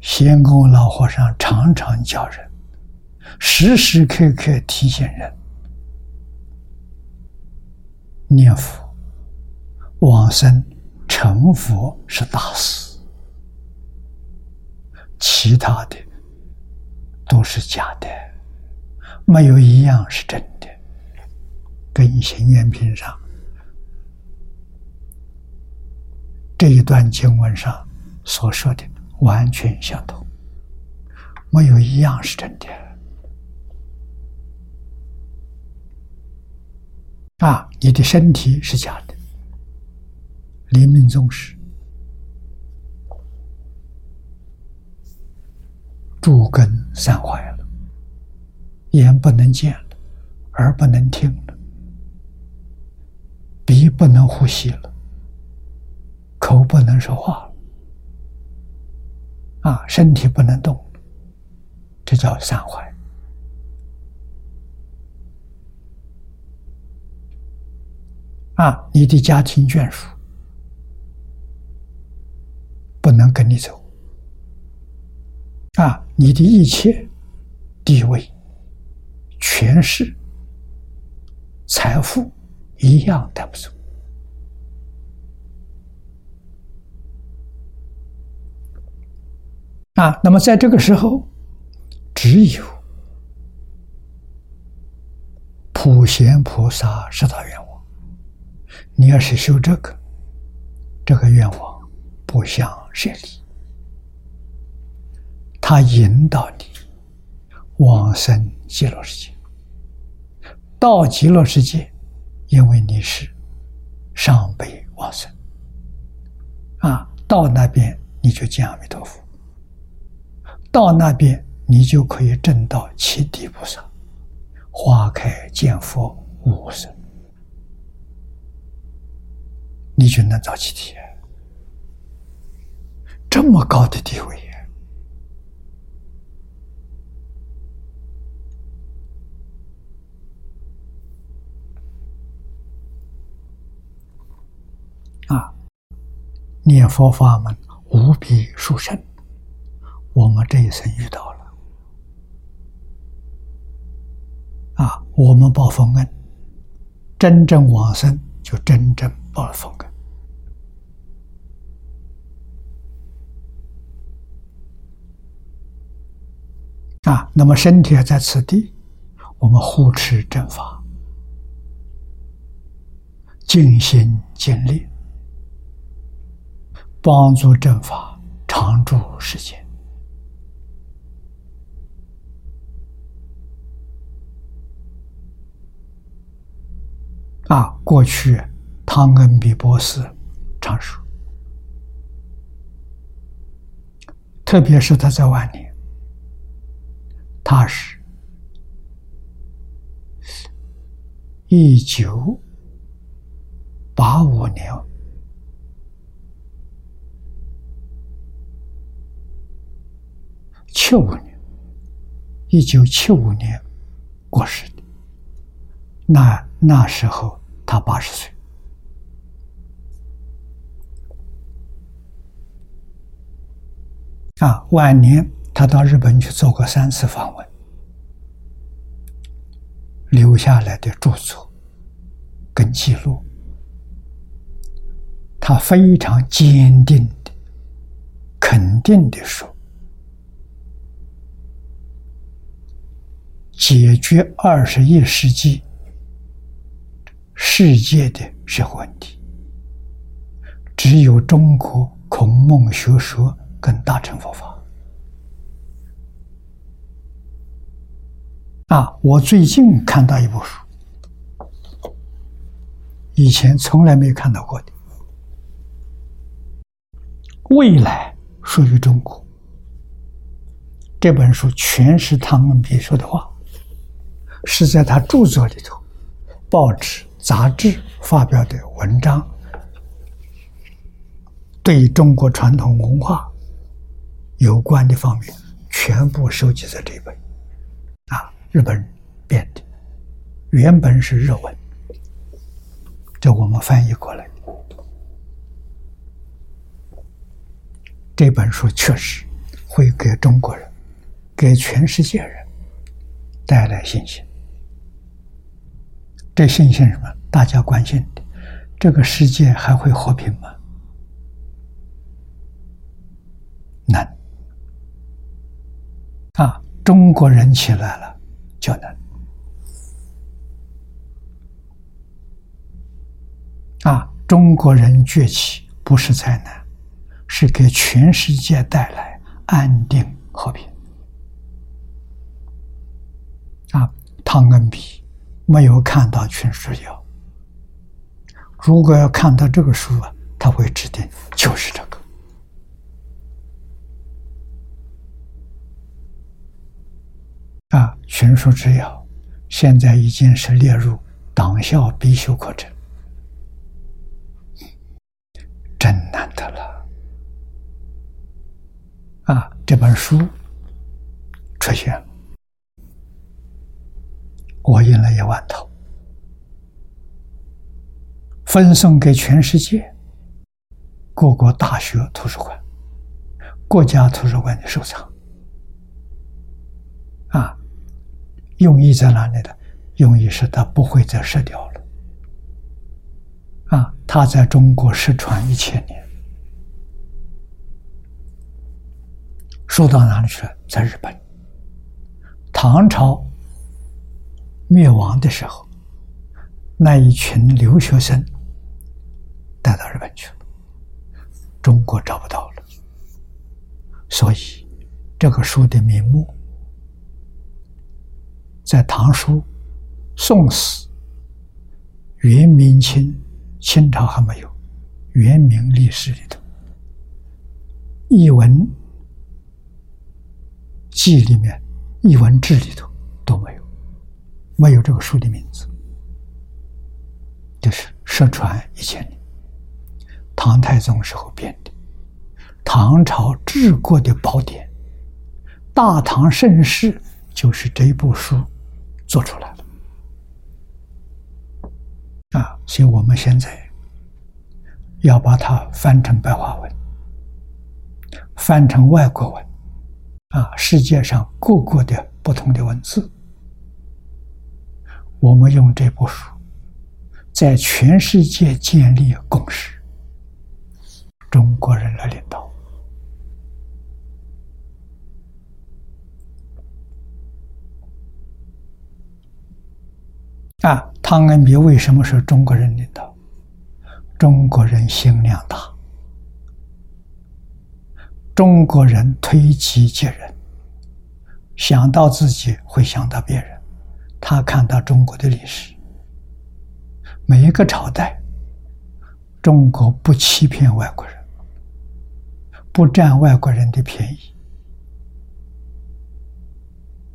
仙公老和尚常常教人，时时刻刻提醒人：念佛、往生、成佛是大事，其他的都是假的，没有一样是真的。跟行愿品上。这一段经文上所说的完全相同，没有一样是真的。啊，你的身体是假的，临命终时，诸根散坏了，眼不能见了，耳不能听了，鼻不能呼吸了。口不能说话了，啊，身体不能动了，这叫散坏。啊，你的家庭眷属不能跟你走，啊，你的一切地位、权势、财富一样带不走。啊，那么在这个时候，只有普贤菩萨是他愿望。你要是修这个，这个愿望不想设立，他引导你往生极乐世界。到极乐世界，因为你是上辈往生，啊，到那边你就见阿弥陀佛。到那边，你就可以证到七地菩萨，花开见佛无生，你就能造七地，这么高的地位啊！念佛法门无比殊胜。我们这一生遇到了啊，我们报佛恩，真正往生就真正报了佛恩啊，那么身体在此地，我们护持正法，尽心尽力，帮助正法常住世间。啊，过去汤恩比博士常说，特别是他在晚年。他是，一九八五年，七五年，一九七五年过世的。那那时候他八十岁，啊，晚年。他到日本去做过三次访问，留下来的著作跟记录，他非常坚定的、肯定的说：“解决二十一世纪世界的社会问题，只有中国孔孟学说跟大乘佛法。”啊！我最近看到一部书，以前从来没有看到过的。未来属于中国。这本书全是汤恩比说的话，是在他著作里头、报纸、杂志发表的文章，对中国传统文化有关的方面，全部收集在这本。日本人编的，原本是日文，这我们翻译过来。这本书确实会给中国人、给全世界人带来信心。这信心什么？大家关心的，这个世界还会和平吗？难。啊，中国人起来了。就能啊！中国人崛起不是灾难，是给全世界带来安定和平。啊，汤恩比没有看到全世界，如果要看到这个书啊，他会指定就是这个。啊，群书之要，现在已经是列入党校必修课程，真难得了。啊，这本书出现了，我印了一万套，分送给全世界各国大学图书馆、国家图书馆的收藏。啊。用意在哪里的？用意是它不会再失掉了。啊，它在中国失传一千年，说到哪里去了？在日本，唐朝灭亡的时候，那一群留学生带到日本去了，中国找不到了，所以这个书的名目。在《唐书》《宋史》元明清清朝还没有，元明历史里头，译文记里面，译文志里头都没有，没有这个书的名字，就是失传一千年，唐太宗时候编的，唐朝治国的宝典，《大唐盛世》就是这部书。做出来了啊！所以我们现在要把它翻成白话文，翻成外国文啊，世界上各国的不同的文字，我们用这部书在全世界建立共识，中国人来领导啊，汤恩比为什么是中国人领导？中国人心量大，中国人推己及人，想到自己会想到别人。他看到中国的历史，每一个朝代，中国不欺骗外国人，不占外国人的便宜。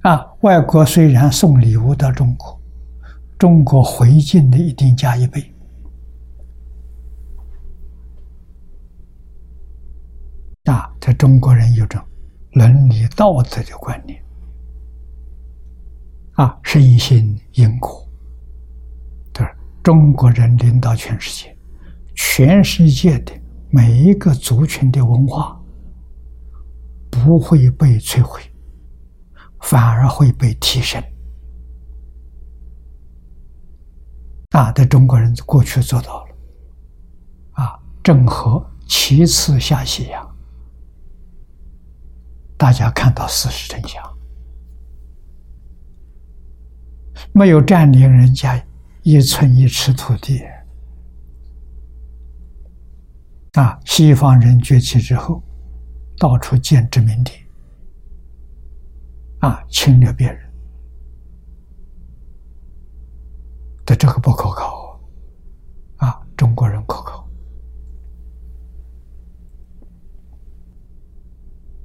啊，外国虽然送礼物到中国，中国回敬的一定加一倍。啊，在中国人有种伦理道德的观念，啊，身心因果，对中国人领导全世界，全世界的每一个族群的文化不会被摧毁，反而会被提升。啊，的中国人过去做到了，啊，郑和七次下西洋。大家看到事实真相，没有占领人家一寸一尺土地。啊，西方人崛起之后，到处建殖民地，啊，侵略别人，的这个不可靠，啊，中国人可靠。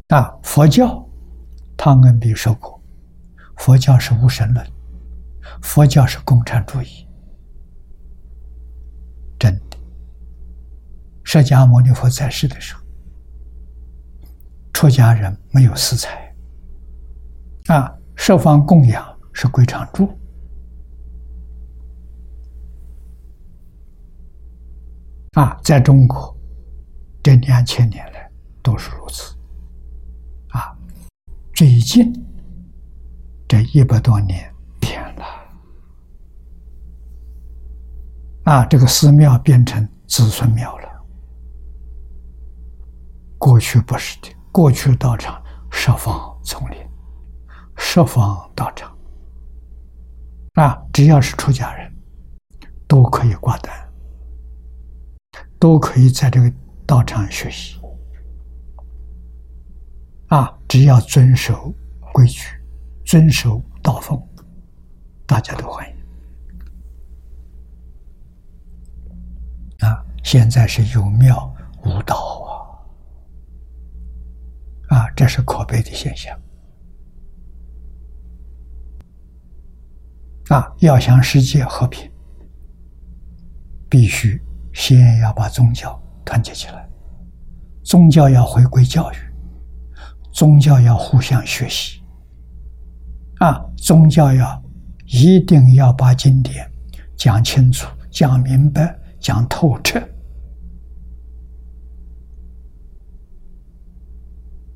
啊，佛教，汤恩比说过，佛教是无神论，佛教是共产主义，真的。释迦牟尼佛在世的时候，出家人没有私财，啊，设方供养是归常住，啊，在中国这两千年来都是如此。啊最近这一百多年变了，啊，这个寺庙变成子孙庙了。过去不是的，过去道场设方丛林，设方道场，啊，只要是出家人，都可以挂单，都可以在这个道场学习。啊，只要遵守规矩，遵守道风，大家都欢迎。啊，现在是有庙无道啊，啊，这是可悲的现象。啊，要想世界和平，必须先要把宗教团结起来，宗教要回归教育。宗教要互相学习，啊，宗教要一定要把经典讲清楚、讲明白、讲透彻，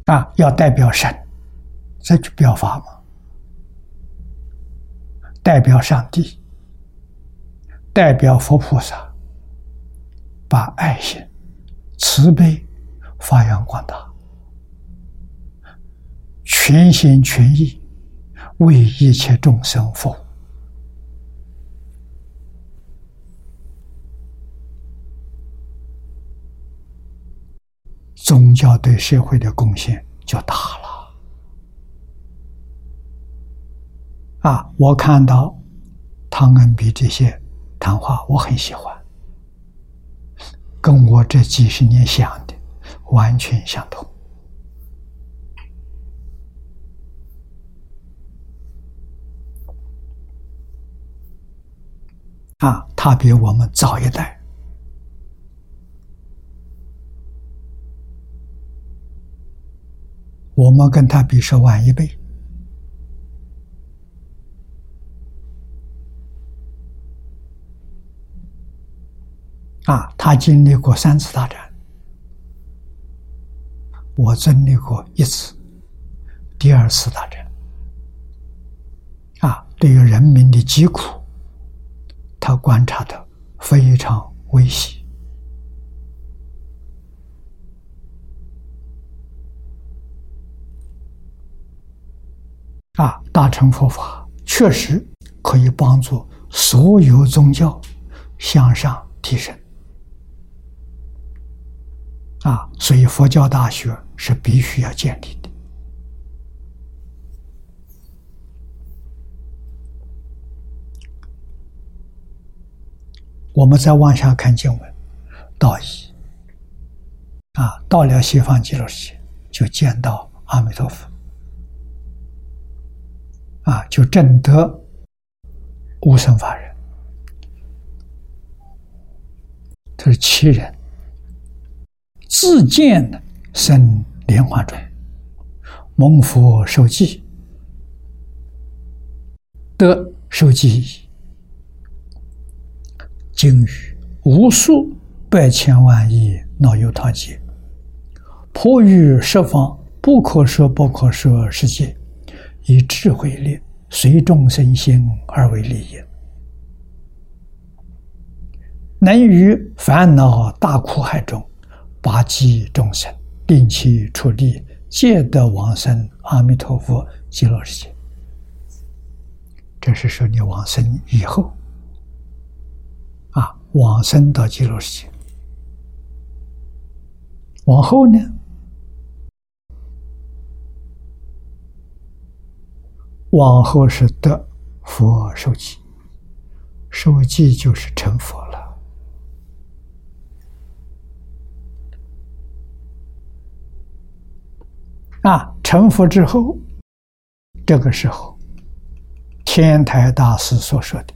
啊，要代表神，再去表法嘛，代表上帝，代表佛菩萨，把爱心、慈悲发扬光大。全心全意为一切众生服务，宗教对社会的贡献就大了。啊，我看到汤恩比这些谈话，我很喜欢，跟我这几十年想的完全相同。啊，他比我们早一代，我们跟他比是晚一辈。啊，他经历过三次大战，我经历过一次，第二次大战。啊，对于人民的疾苦。他观察的非常微细啊，大乘佛法确实可以帮助所有宗教向上提升。啊，所以佛教大学是必须要建立的。我们再往下看经文，道一啊，到了西方极乐世界，就见到阿弥陀佛，啊，就证得无生法忍，他是七人。自见生莲花中，蒙佛受记，得受记。经语无数百千万亿脑有他劫，破于十方不可说不可说世界，以智慧力随众生心而为利益，能于烦恼大苦海中。拔济众生，定期出力，皆得往生阿弥陀佛极乐世界。这是说你往生以后，啊，往生到极乐世界。往后呢？往后是得佛受记，受记就是成佛了。啊，成佛之后，这个时候，天台大师所说的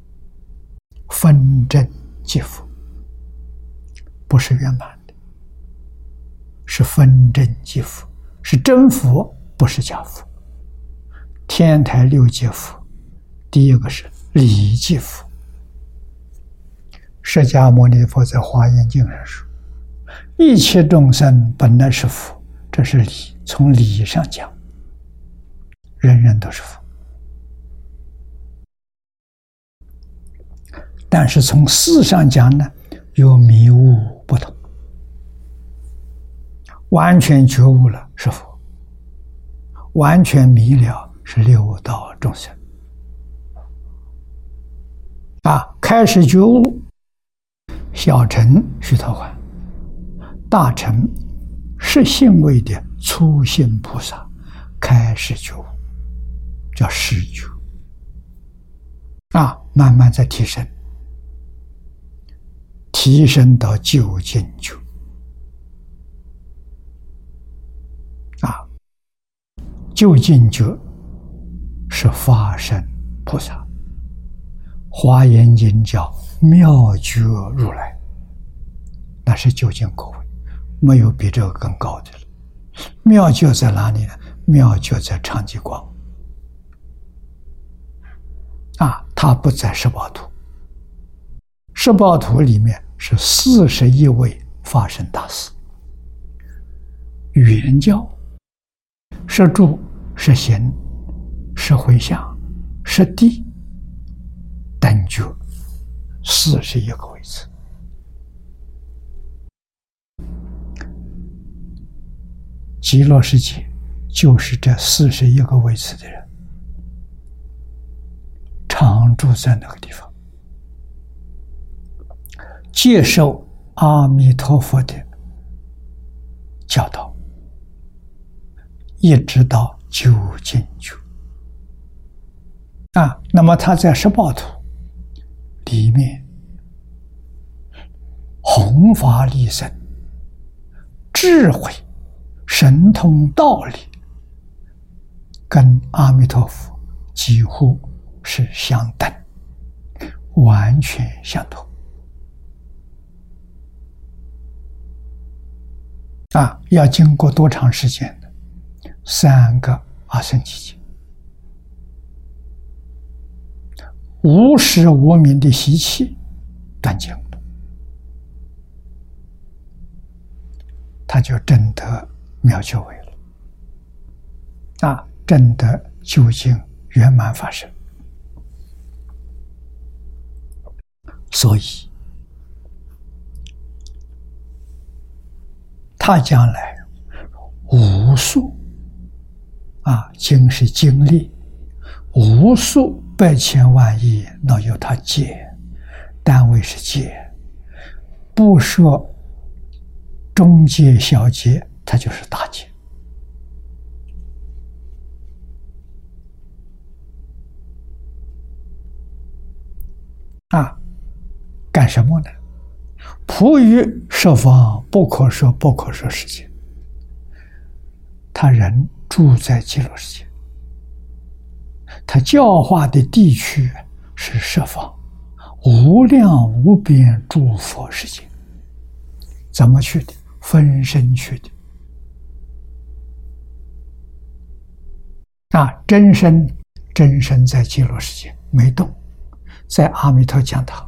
“分真即佛”，不是圆满的，是分真即佛，是真佛，不是假佛。天台六界佛，第一个是理即佛。释迦牟尼佛在《华严经》上说：“一切众生本来是佛。”这是理，从理上讲，人人都是佛；但是从事上讲呢，有迷悟不同。完全觉悟了是佛，完全迷了是六道众生。啊，开始觉悟，小乘须陀洹，大乘。是性位的初心菩萨开始觉悟，叫始觉啊，慢慢在提升，提升到究竟觉啊，究竟觉是法身菩萨，《华严经》叫妙觉如来，那是究竟果位。没有比这个更高的了。妙就在哪里呢？妙就在长吉光啊，它不在十八图。十八图里面是四十一位法身大师，圆教、是住、是行、是回向、是地等觉，四十一个位置。极乐世界就是这四十一个位次的人，常住在那个地方，接受阿弥陀佛的教导，一直到究竟觉啊。那么他在十八图里面弘法利生，智慧。神通道理跟阿弥陀佛几乎是相等，完全相同。啊，要经过多长时间呢？三个阿僧祇劫，无始无明的习气断尽，他就真得。妙觉位了，啊，真的究竟圆满发生，所以他将来无数啊，经是经历无数百千万亿，那有他界，单位是界，不说中界、小界，它就是大劫。啊，干什么呢？普于十方不可说不可说世界，他人住在极乐世界，他教化的地区是十方无量无边诸佛世界，怎么去的？分身去的。啊，真身真身在极乐世界没动。在阿弥陀讲堂，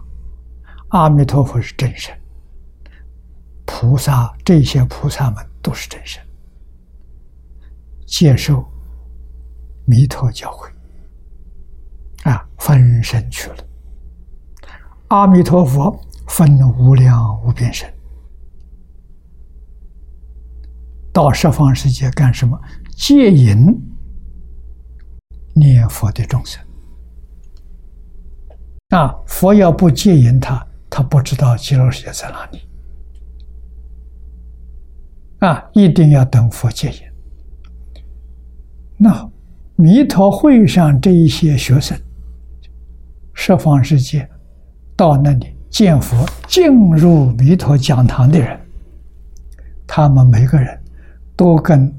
阿弥陀佛是真神，菩萨这些菩萨们都是真神，接受弥陀教诲，啊，分身去了。阿弥陀佛分无量无边身，到十方世界干什么？戒淫念佛的众生。啊！佛要不戒引他，他不知道极乐世界在哪里。啊！一定要等佛戒引。那弥陀会上这一些学生，十方世界到那里见佛、进入弥陀讲堂的人，他们每个人都跟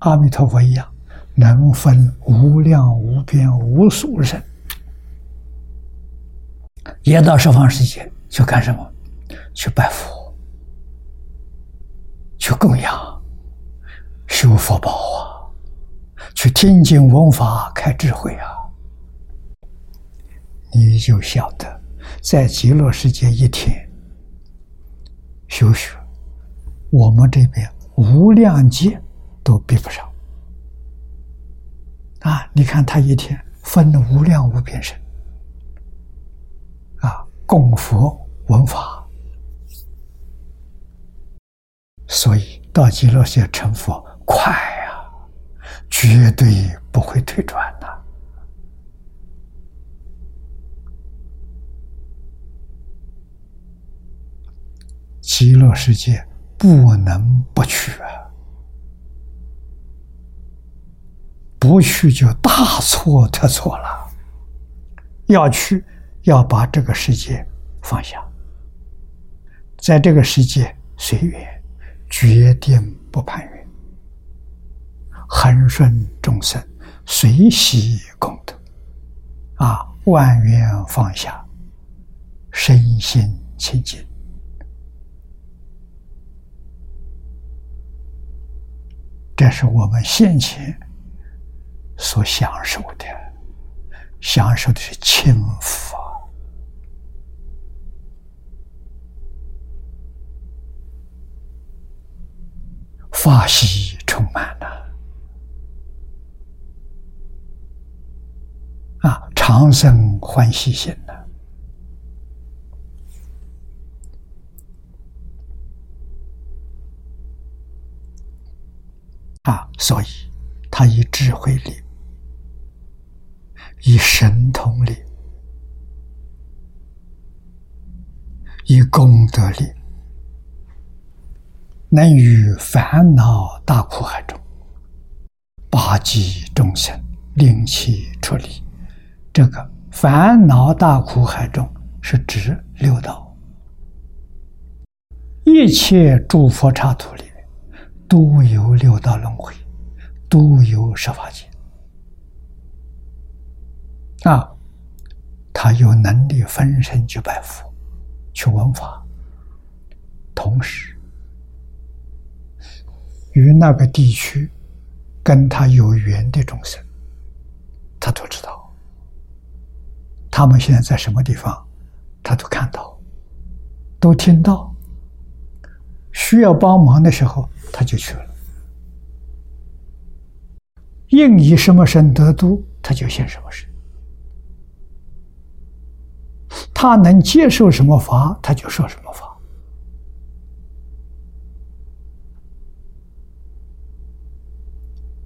阿弥陀佛一样，能分无量无边无数人。也到十方世界去干什么？去拜佛，去供养，修佛宝啊，去听经闻法，开智慧啊！你就晓得，在极乐世界一天修学，我们这边无量劫都比不上啊！你看他一天分了无量无边身。供佛闻法，所以到极乐界成佛快啊，绝对不会退转的。极乐世界不能不去啊，不去就大错特错了，要去。要把这个世界放下，在这个世界随缘，决定不攀缘，恒顺众生，随喜功德，啊，万缘放下，身心清净，这是我们现前所享受的，享受的是清福。法喜充满了啊，长生欢喜心了啊，所以他以智慧力，以神通力，以功德力。能于烦恼大苦海中拔济众生，令其出离。这个烦恼大苦海中是指六道，一切诸佛刹土里面都有六道轮回，都有十法界。啊，他有能力分身去拜佛，去闻法，同时。与那个地区跟他有缘的众生，他都知道。他们现在在什么地方，他都看到，都听到。需要帮忙的时候，他就去了。应以什么身得度，他就现什么身。他能接受什么法，他就说什么法。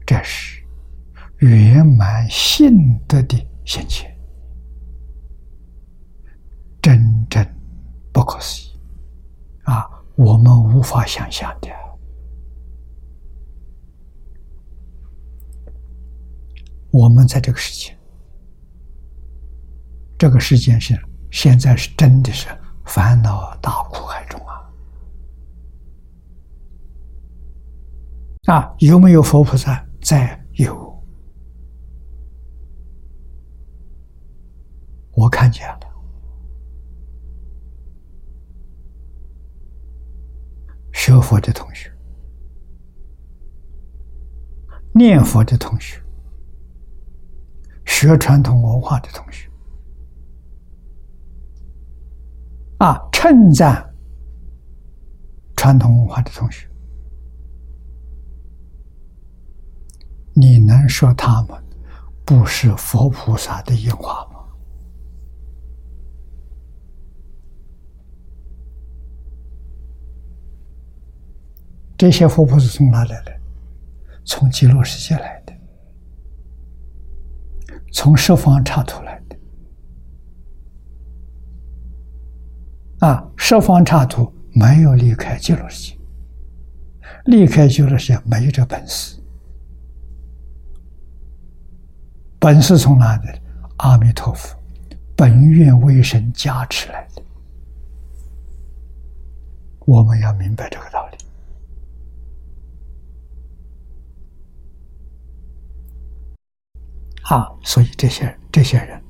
这是圆满性德的现前，真正不可思议啊！我们无法想象的。我们在这个世界，这个世界是现在是真的是烦恼大苦海中啊！啊，有没有佛菩萨？在有，我看见了。学佛的同学，念佛的同学，学传统文化的同学，啊，称赞传统文化的同学，你能说他们不是佛菩萨的印化吗？这些佛菩萨从哪来的？从极乐世界来的，从十方刹土来的。啊，十方刹土没有离开极乐世界，离开极乐世界没有这本事。本事从哪里？阿弥陀佛本愿威神加持来的。我们要明白这个道理。啊，所以这些这些人，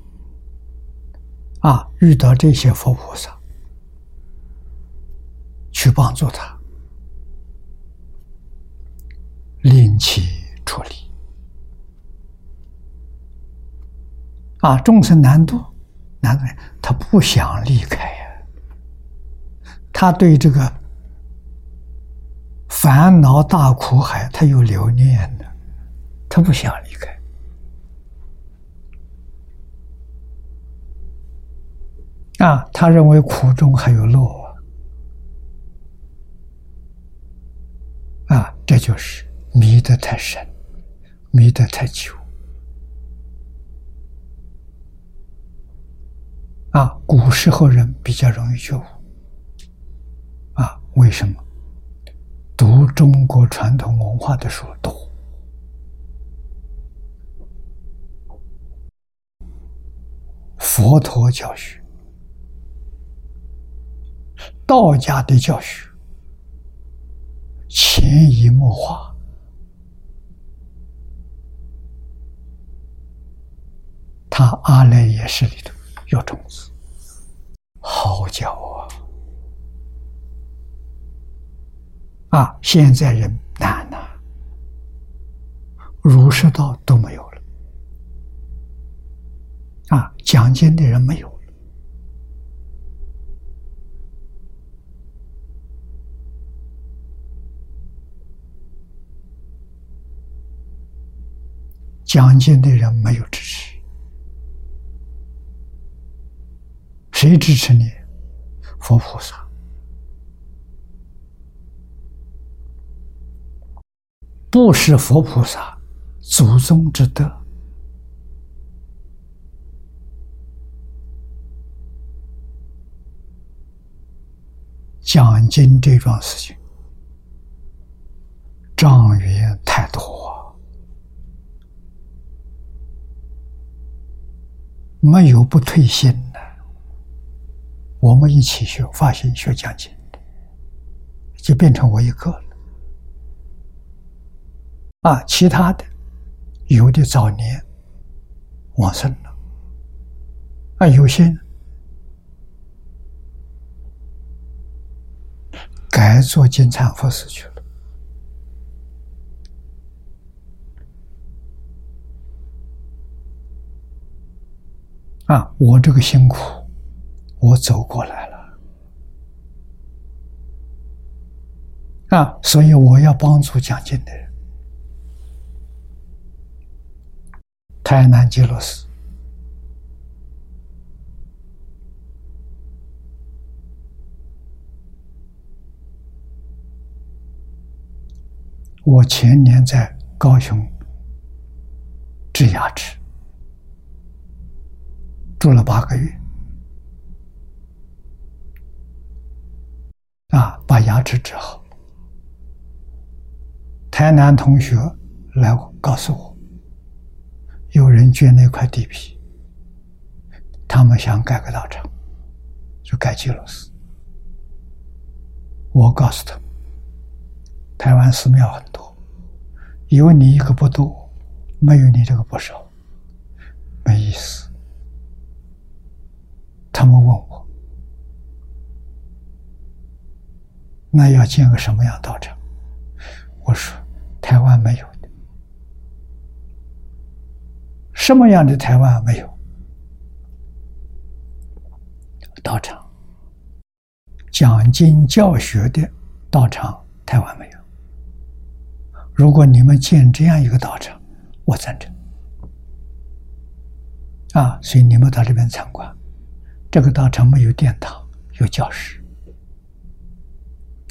啊，遇到这些佛菩萨，去帮助他，令其处理。啊，众生难度，难度，他不想离开呀，他对这个烦恼大苦海，他有留念的，他不想离开。啊，他认为苦中还有乐啊，这就是迷得太深，迷得太久。啊，古时候人比较容易觉悟。啊，为什么？读中国传统文化的书多，佛陀教学。道家的教学潜移默化，他阿赖耶识里头有种子，好教啊！啊，现在人难呐，儒释道都没有了，啊，讲经的人没有。讲经的人没有支持，谁支持你？佛菩萨，不是佛菩萨祖宗之德。讲经这桩事情，障缘太多。没有不退心的，我们一起学发心学讲经，就变成我一个了。啊，其他的有的早年往生了，啊，有些改做金蝉佛寺去了。啊，我这个辛苦，我走过来了，啊，所以我要帮助讲经的人。台南极乐寺，我前年在高雄治牙齿。住了八个月，啊，把牙齿治好。台南同学来告诉我，有人捐那块地皮，他们想盖个道场，就盖基隆寺。我告诉他，台湾寺庙很多，有你一个不多，没有你这个不少，没意思。他们问我，那要建个什么样道场？我说。台湾没有的，什么样的台湾没有？道场讲经教学的道场，台湾没有。如果你们建这样一个道场，我赞成。啊，所以你们到这边参观，这个道场没有殿堂，有教室。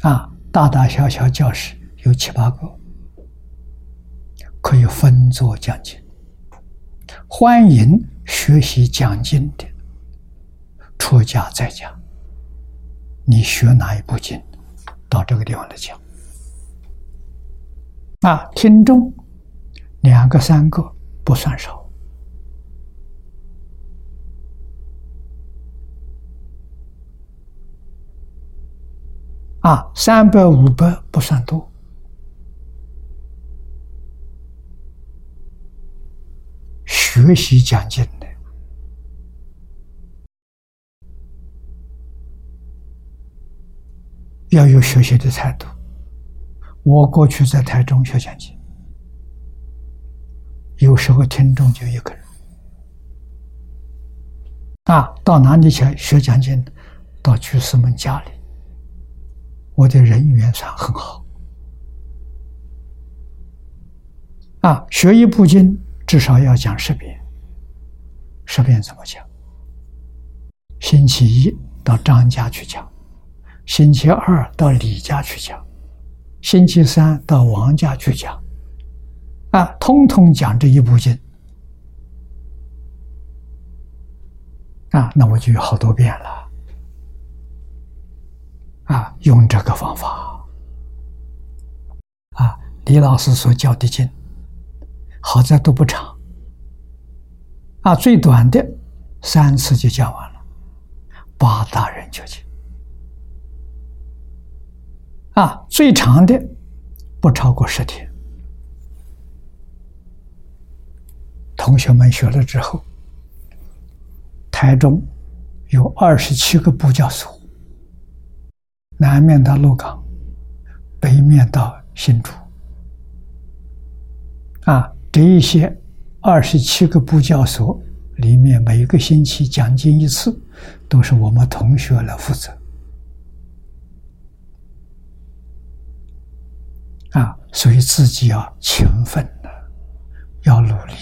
啊，大大小小教室有七八个。可以分座讲经，欢迎学习讲经的出家在家。你学哪一部经，到这个地方来讲。啊，听众两个三个不算少。啊，三百五百不算多。学习讲经的，要有学习的态度。我过去在台中学讲经，有时候听众就一个人。啊，到哪里去学讲经？到居士们家里，我的人缘算很好。啊，学一部经。至少要讲十遍，十遍怎么讲？星期一到张家去讲，星期二到李家去讲，星期三到王家去讲，啊，通通讲这一部经，啊，那我就有好多遍了，啊，用这个方法，啊，李老师所教的经。好在都不长，啊，最短的三次就讲完了，八大人就经，啊，最长的不超过十天。同学们学了之后，台中有二十七个部教所，南面到鹿港，北面到新竹，啊。这一些二十七个部教所里面，每个星期讲经一次，都是我们同学来负责。啊，所以自己要勤奋的，要努力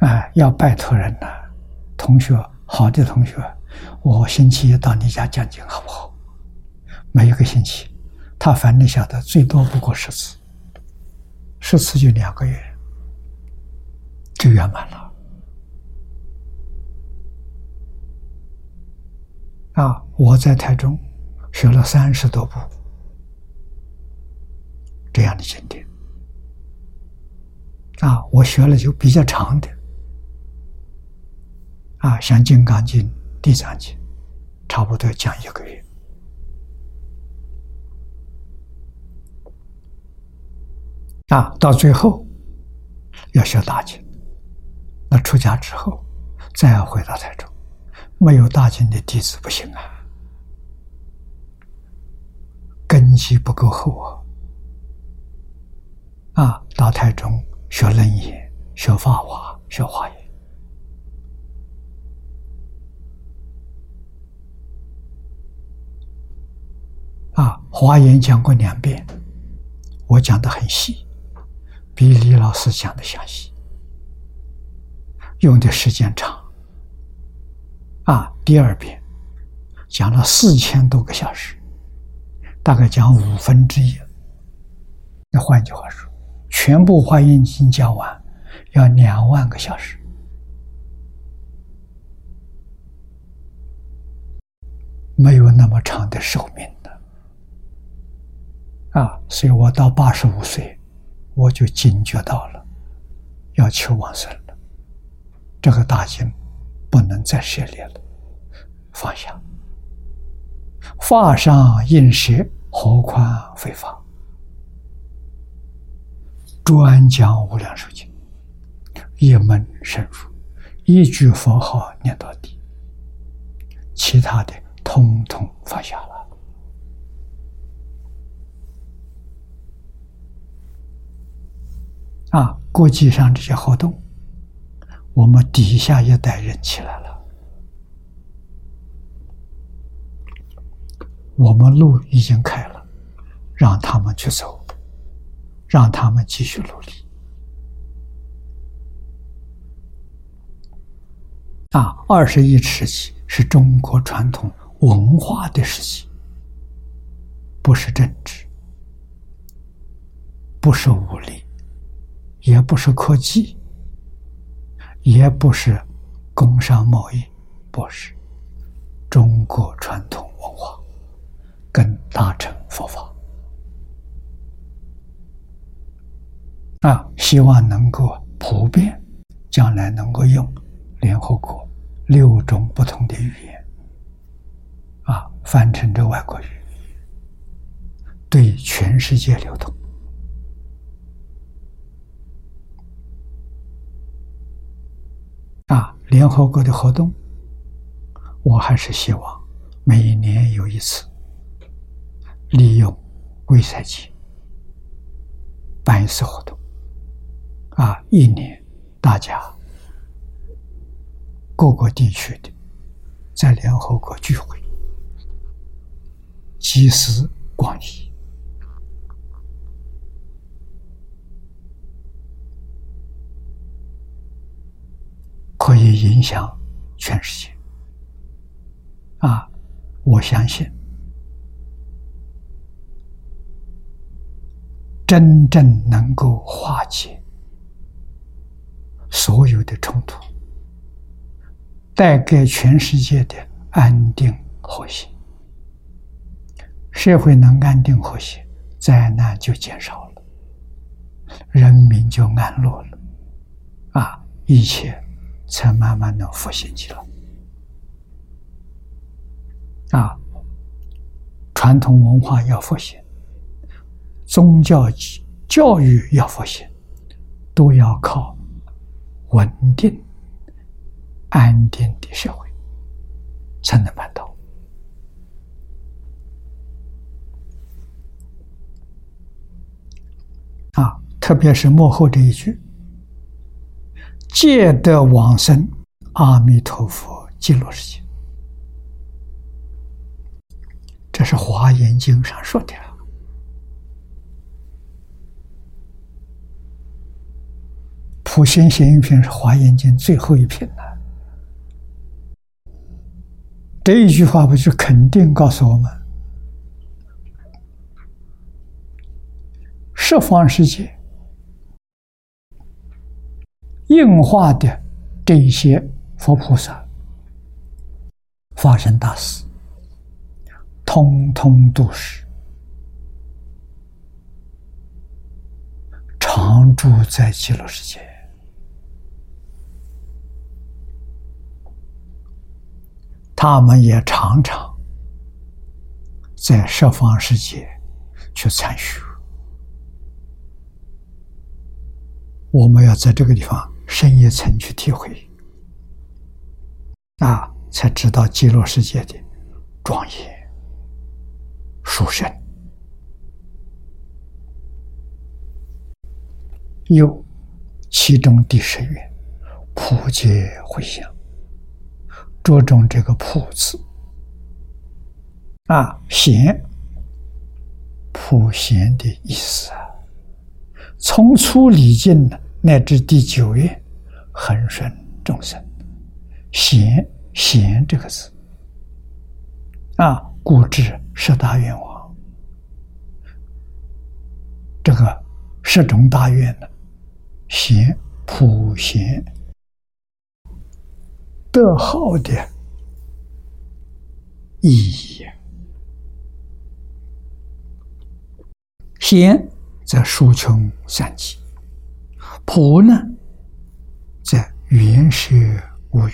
呀！啊，要拜托人呐，同学，好的同学，我星期一到你家讲经好不好？每一个星期，他反正晓得最多不过十次。十次就两个月，就圆满了。啊！我在台中学了三十多部这样的经典。啊，我学了就比较长的，啊，像《金刚经》《地藏经》，差不多讲一个月。啊，到最后要学大经，那出家之后再要回到台中，没有大经的弟子不行啊，根基不够厚啊！啊，到台中学楞严、学法华、学华严，啊，华严讲过两遍，我讲的很细。比李老师讲的详细，用的时间长。啊，第二遍讲了四千多个小时，大概讲五分之一。那换句话说，全部华严经讲完要两万个小时。没有那么长的寿命啊，所以我到八十五岁，我就警觉到了，要求往生了。这个大经不能再涉猎了，放下。法上应舍，何况非法？专讲无量寿经，一门深入，一句佛号念到底，其他的通通放下了。啊，国际上这些活动，我们底下一代人起来了，我们路已经开了，让他们去走。让他们继续努力啊！二十一世纪是中国传统文化的时期，不是政治，不是武力，也不是科技，也不是工商贸易，不是中国传统文化跟大乘佛法。啊，希望能够普遍，将来能够用联合国六种不同的语言，啊，翻成这外国语，对全世界流通。啊，联合国的活动，我还是希望每年有一次，利用贵赛季办一次活动。啊，一年大家各个地区的在联合国聚会，集思广益，可以影响全世界。啊，我相信真正能够化解。所有的冲突带给全世界的安定和谐，社会能安定和谐，灾难就减少了，人民就安乐了，啊，一切才慢慢的复兴起来。啊，传统文化要复兴，宗教教育要复兴，都要靠。稳定、安定的社会才能办到啊！特别是幕后这一句“戒得往生，阿弥陀佛极乐世界”，这是《华严经》上说的。普贤行一品是《华严经》最后一品了。这一句话不就肯定告诉我们：十方世界应化的这些佛菩萨发生大事，通通都是常住在极乐世界。他们也常常在十方世界去参学，我们要在这个地方深一层去体会，啊，才知道极乐世界的庄严、殊胜。又其中第十愿，普皆回向。着重这个“普”字啊，贤普贤的意思啊。从初礼敬乃至第九愿，恒顺众生，贤贤这个字啊，故知十大愿望，这个十种大愿呢，贤普贤。得好的意义。贤则疏穷散寂，朴呢，则圆舍无语。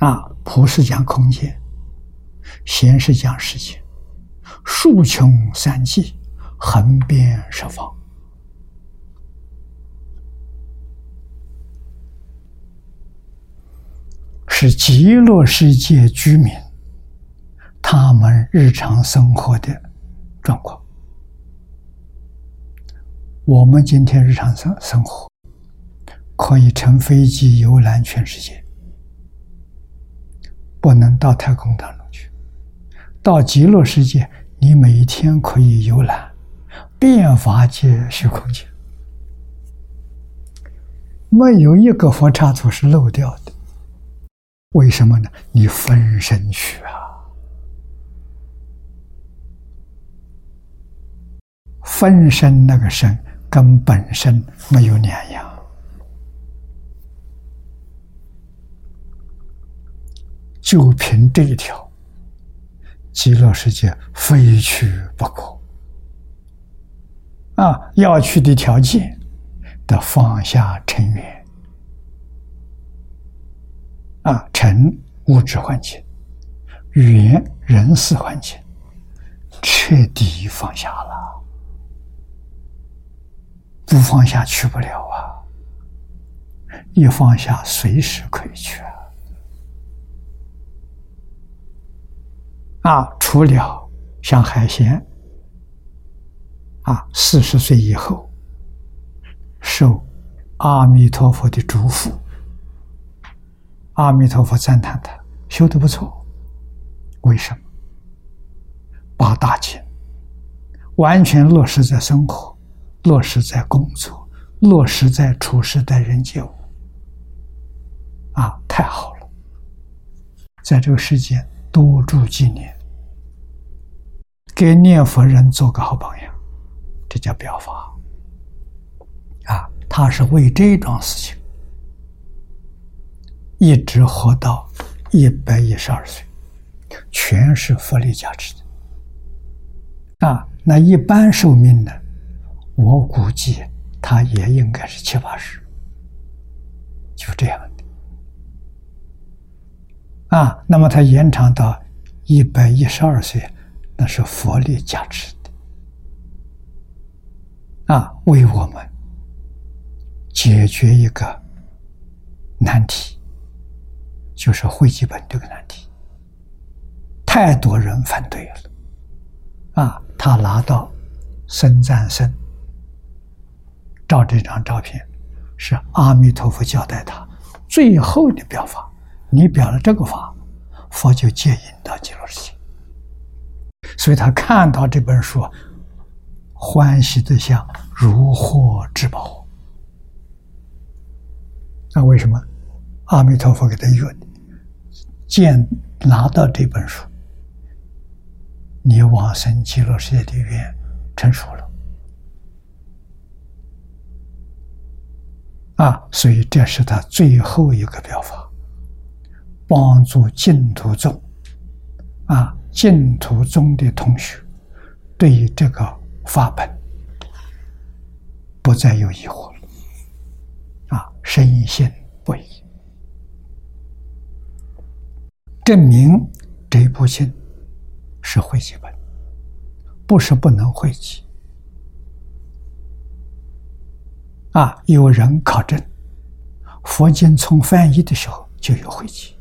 啊，朴是讲空间，闲是讲时间，数穷散寂，横遍十方，是极乐世界居民他们日常生活的状况。我们今天日常生生活，可以乘飞机游览全世界。不能到太空当中去，到极乐世界，你每天可以游览遍法界虚空界，没有一个佛刹土是漏掉的。为什么呢？你分身去啊，分身那个身跟本身没有两样。就凭这一条，极乐世界非去不可。啊，要去的条件得放下尘缘，啊，尘物质环境，缘人事环境，彻底放下了，不放下去不了啊！一放下，随时可以去。啊，除了像海鲜，啊，四十岁以后受阿弥陀佛的嘱咐，阿弥陀佛赞叹他修的不错。为什么？八大经完全落实在生活，落实在工作，落实在处事待人接物，啊，太好了！在这个世间多住几年。给念佛人做个好榜样，这叫表法啊！他是为这桩事情一直活到一百一十二岁，全是佛力加持的啊！那一般寿命呢？我估计他也应该是七八十，就这样的啊。那么他延长到一百一十二岁。那是佛力加持的啊，为我们解决一个难题，就是会记本这个难题。太多人反对了啊！他拿到生战生照这张照片，是阿弥陀佛交代他最后的表法。你表了这个法，佛就接引到极乐世界。所以他看到这本书，欢喜的像如获至宝。那为什么？阿弥陀佛给他约见拿到这本书，你往生极乐世界的愿成熟了。啊，所以这是他最后一个表法，帮助净土宗。啊。净土中的同学，对于这个法本不再有疑惑了，啊，深信不疑，证明这部经是汇集本，不是不能汇集。啊，有人考证，佛经从翻译的时候就有汇集，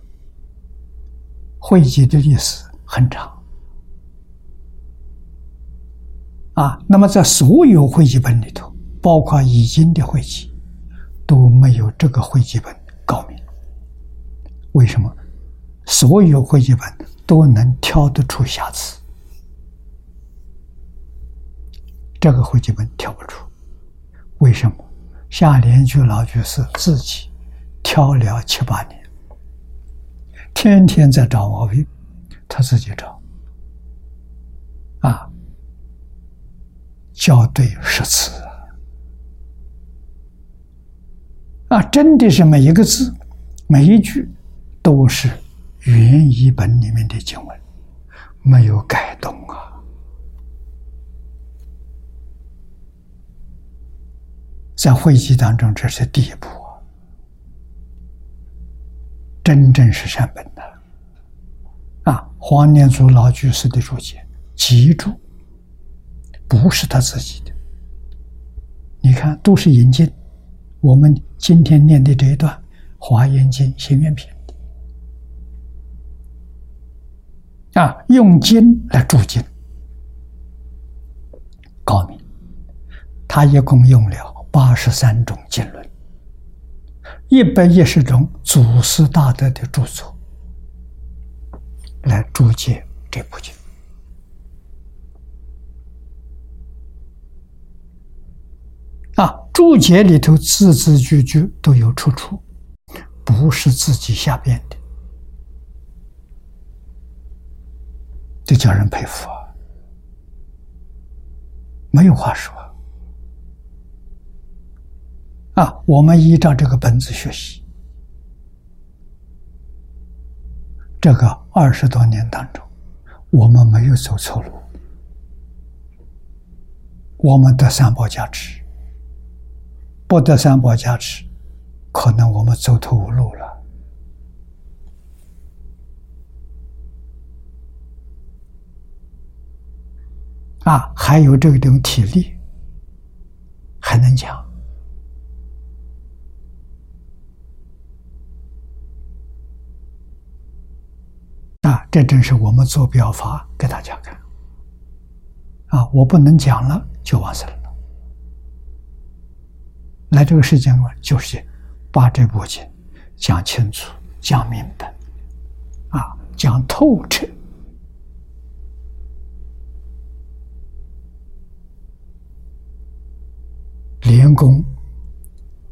汇集的历史。很长啊！那么在所有会集本里头，包括已经的会集，都没有这个会集本高明。为什么？所有会集本都能挑得出瑕疵，这个会集本挑不出。为什么？下莲居老居士自己挑了七八年，天天在找毛病。他自己找，啊，校对十次，啊，真的是每一个字每一句都是原译本里面的经文，没有改动啊。在会集当中，这是第一步啊，真正是善本的啊。黄念祖老居士的注解，记住，不是他自己的。你看，都是引经。我们今天念的这一段《华严经》行愿品啊，用经来注经，高明。他一共用了。八十三种经论，一百一十种祖师大德的著作，来注解这部经。啊，注解里头字字句句都有出处，不是自己瞎编的，这叫人佩服啊！没有话说。啊，我们依照这个本子学习，这个二十多年当中，我们没有走错路，我们得三宝加持，不得三宝加持，可能我们走投无路了。啊，还有这种体力，还能讲。啊，这正是我们做表法给大家看。啊，我不能讲了就完事了。来这个世界上就是把这部经讲清楚、讲明白，啊，讲透彻。连功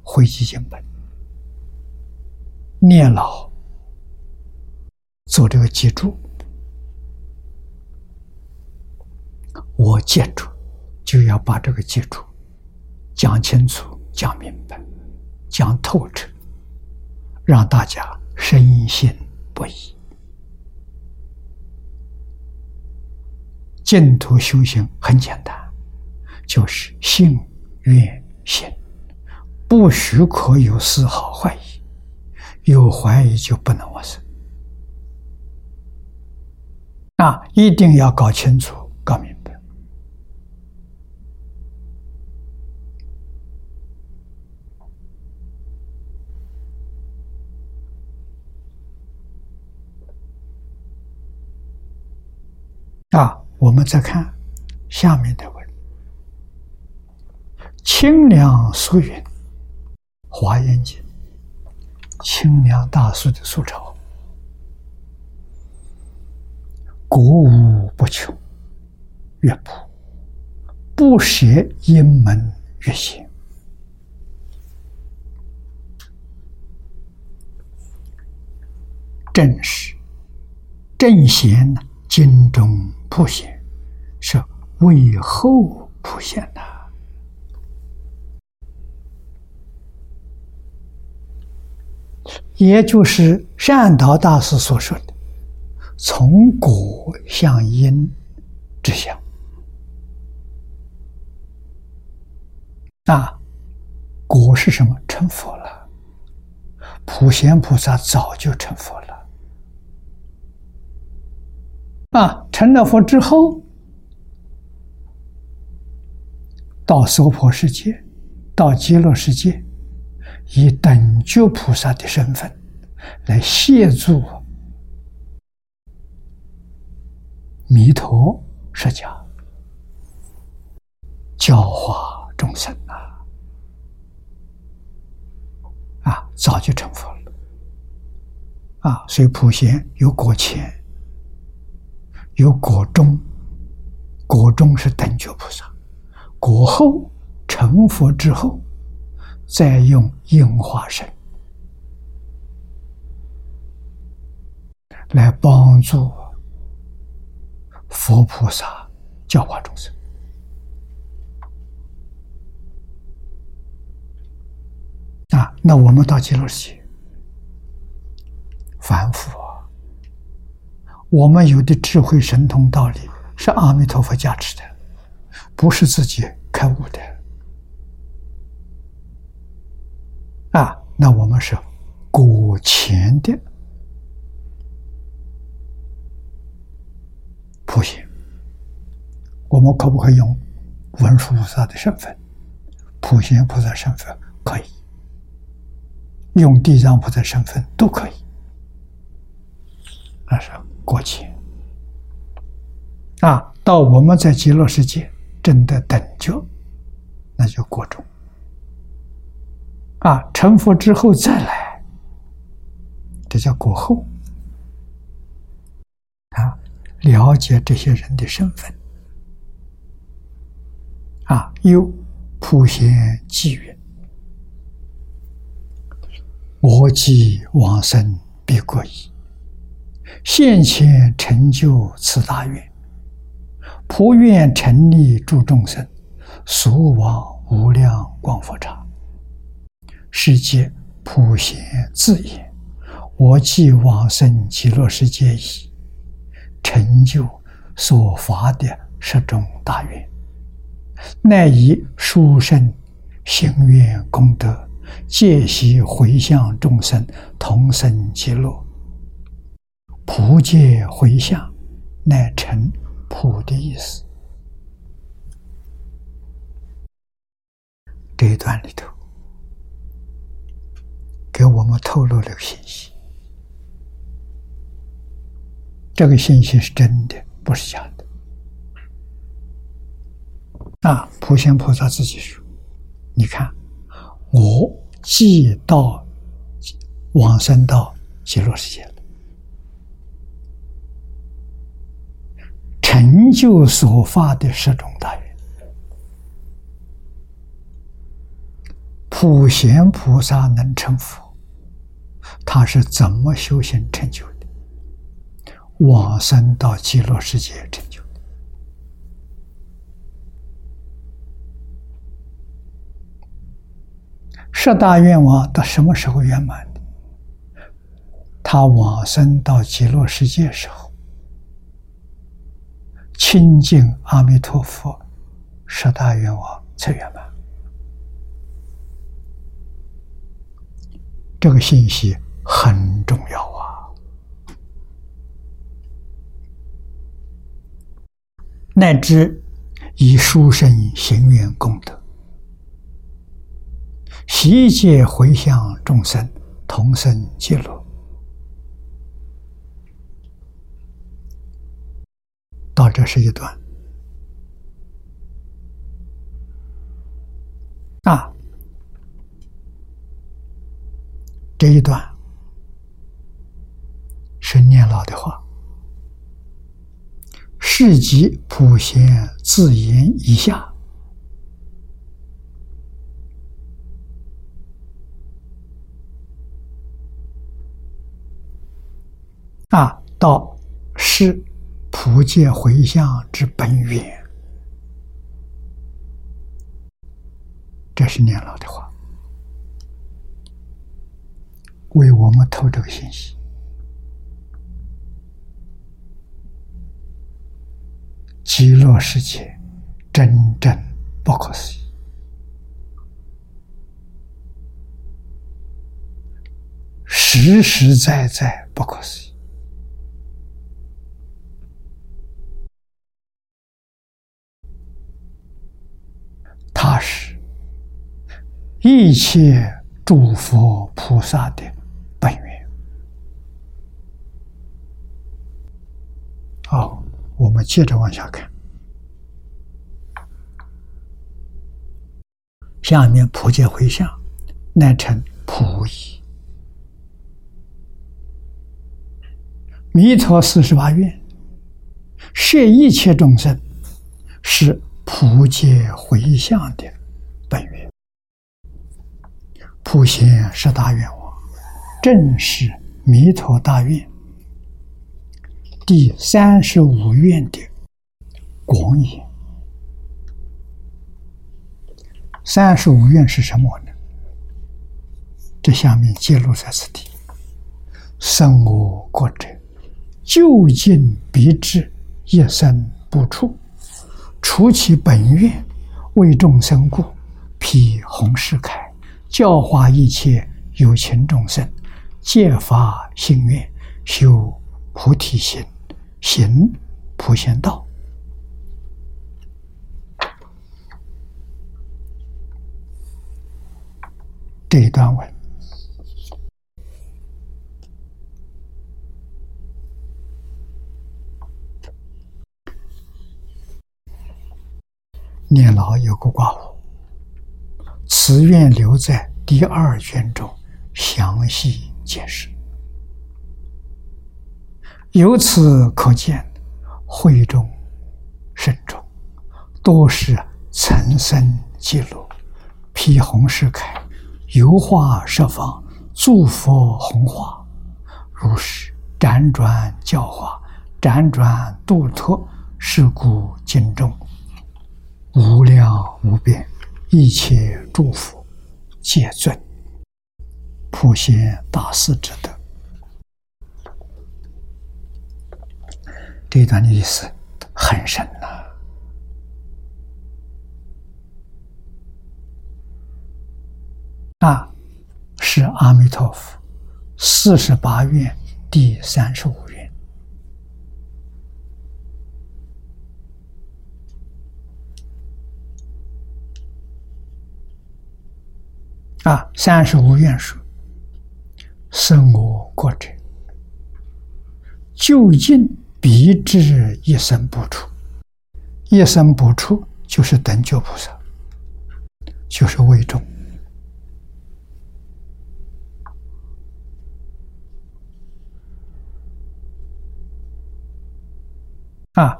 回集经本，念老。做这个记住，我记住，就要把这个基础，讲清楚、讲明白、讲透彻，让大家深信不疑。净土修行很简单，就是信、愿、行，不许可有丝毫怀疑，有怀疑就不能往生。啊，一定要搞清楚、搞明白。啊，我们再看下面的文：“清凉素云，华严经，清凉大师的素抄。”国无不穷，乐谱不舍一门乐行，正是正贤呢？经中普贤是为后普贤的，也就是善导大师所说的。从果向因之相啊，果是什么？成佛了。普贤菩萨早就成佛了啊！成了佛之后，到娑婆世界，到极乐世界，以等觉菩萨的身份来协助。弥陀释迦教化众生啊，啊，早就成佛了啊！所以普贤有果前，有果中，果中是等觉菩萨，果后成佛之后，再用应化身来帮助。佛菩萨教化众生啊！那我们到极乐世界凡夫啊，我们有的智慧神通道理是阿弥陀佛加持的，不是自己开悟的。啊，那我们是果前的普贤，我们可不可以用文殊菩萨的身份、普贤菩萨身份？可以，用地藏菩萨身份都可以。那是过前啊，到我们在极乐世界真的等觉，那就过中。啊，成佛之后再来，这叫过后。了解这些人的身份。啊，有普贤寄云：“我既往生必过矣，现前成就此大愿，普愿成立诸众生，速往无量光佛刹。”世界普贤自言：“我既往生极乐世界矣，成就所发的十种大愿，乃以殊胜行愿功德，借习回向众生同生极乐。普界回向，乃成普的意思。这一段里头。”给我们透露了信息，这个信息是真的，不是假的。啊，普贤菩萨自己说：“你看，我既到往生到极乐世界，成就所发的十种大愿，普贤菩萨能成佛。”他是怎么修行成就的？往生到极乐世界成就。十大愿望到什么时候圆满？他往生到极乐世界时候，亲近阿弥陀佛，十大愿望才圆满。这个信息。很重要啊！乃至以书生行愿功德，悉皆回向众生，同生极乐。到这是一段啊，这一段。是念老的话，世即普贤自言一下啊，到是普界回向之本源，这是念老的话，为我们透这个信息。极乐世界真正不可思议，实实在在不可思议。它是一切诸佛菩萨的本源。好。我们接着往下看，下面普界回向，乃成普矣。弥陀四十八愿，摄一切众生，是普界回向的本源。普贤十大愿望，正是弥陀大愿。第三十五愿的广义，三十五愿是什么呢？这下面揭露在此地。生我国者，究竟必至，一生不出。除其本愿，为众生故，披红世铠，教化一切有情众生，戒发心愿，修菩提心，行普贤道。这一段文，念老有个挂号，此愿留在第二卷中详细解释。由此可见，慧中慎重，多是层生记录，披红石铠。油画设方，诸佛弘化，如是辗转教化，辗转度脱，是故经中无量无边一切诸佛皆尊普贤大士之德。这段的意思很深呐。啊，是阿弥陀佛四十八愿第三十五愿。啊，三十五愿说：生我国者，究竟鼻至一生不出。一生不出，就是等觉菩萨，就是为众。啊，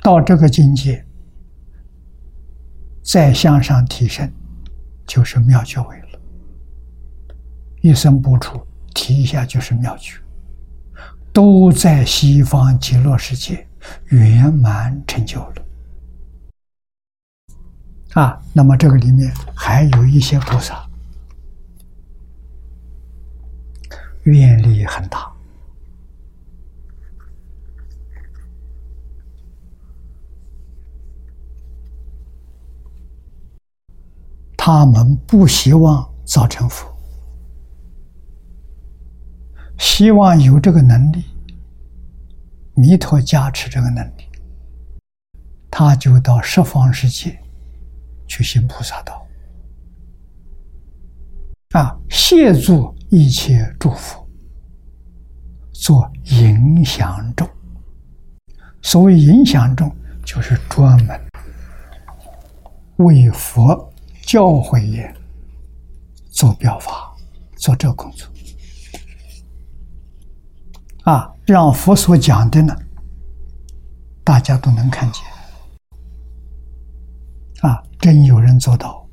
到这个境界，再向上提升，就是妙觉位了。一生不出，提一下就是妙觉，都在西方极乐世界圆满成就了。啊，那么这个里面还有一些菩萨，愿力很大。他们不希望造成佛，希望有这个能力，弥陀加持这个能力，他就到十方世界去行菩萨道，啊，协助一切诸佛，做影响众。所谓影响众，就是专门为佛。教诲业做表法，做这个工作啊，让佛所讲的呢，大家都能看见啊，真有人做到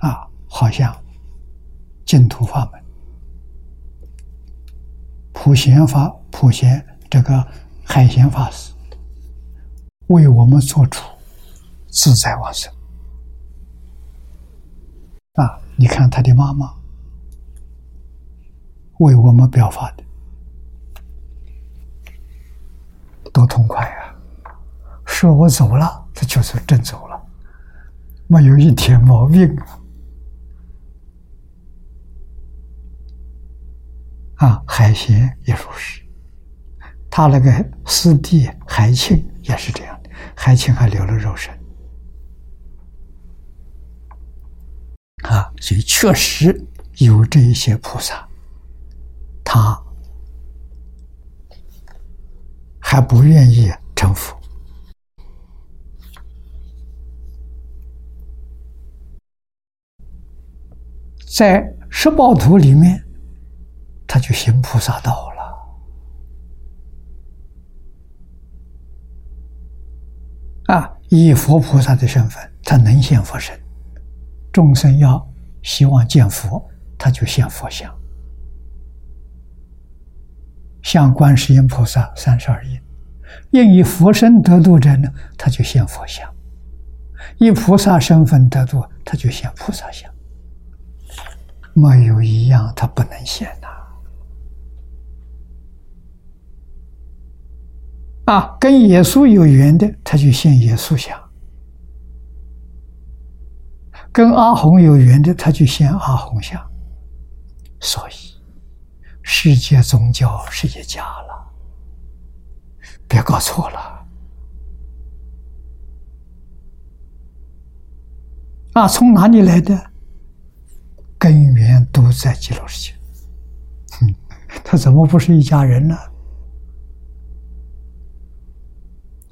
啊，好像净土法门、普贤法、普贤这个海贤法师，为我们做出自在往生。啊！你看他的妈妈为我们表法的，多痛快呀！说我走了，他就是真走了，没有一点毛病。啊，海贤也如是，他那个师弟海庆也是这样的，海庆还留了肉身。啊，所以确实有这一些菩萨，他还不愿意成佛，在十报图里面，他就行菩萨道了。啊，以佛菩萨的身份，他能现佛身。众生要希望见佛，他就现佛像，像观世音菩萨三十二应；应以佛身得度者呢，他就现佛像；以菩萨身份得度，他就现菩萨像。没有一样他不能现呐。啊，跟耶稣有缘的，他就现耶稣像；跟阿红有缘的，他就现阿红像。所以，世界宗教是一家了，别搞错了。啊，从哪里来的？根源都在极乐世界。哼，他怎么不是一家人呢？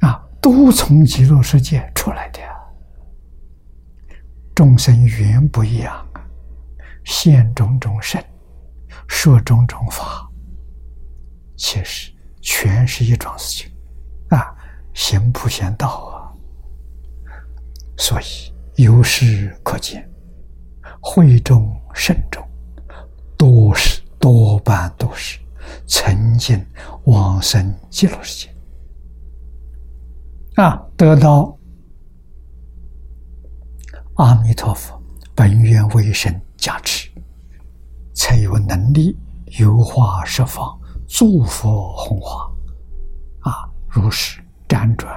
啊都从极乐世界出来的呀，众生缘不一样啊，现种种身，说种种法，其实全是一桩事情啊，行不显道啊，所以由是可见，会中慎中，多是多半都是曾经往生极乐世界。啊，得到阿弥陀佛本愿威神加持，才有能力有化十方诸佛弘化。啊，如是辗转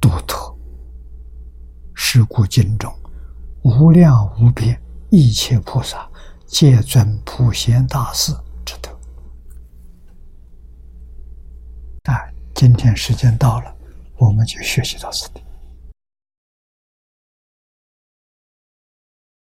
独特，是故经中无量无边一切菩萨皆尊普贤大士之德。啊，今天时间到了。我们就学习到此地。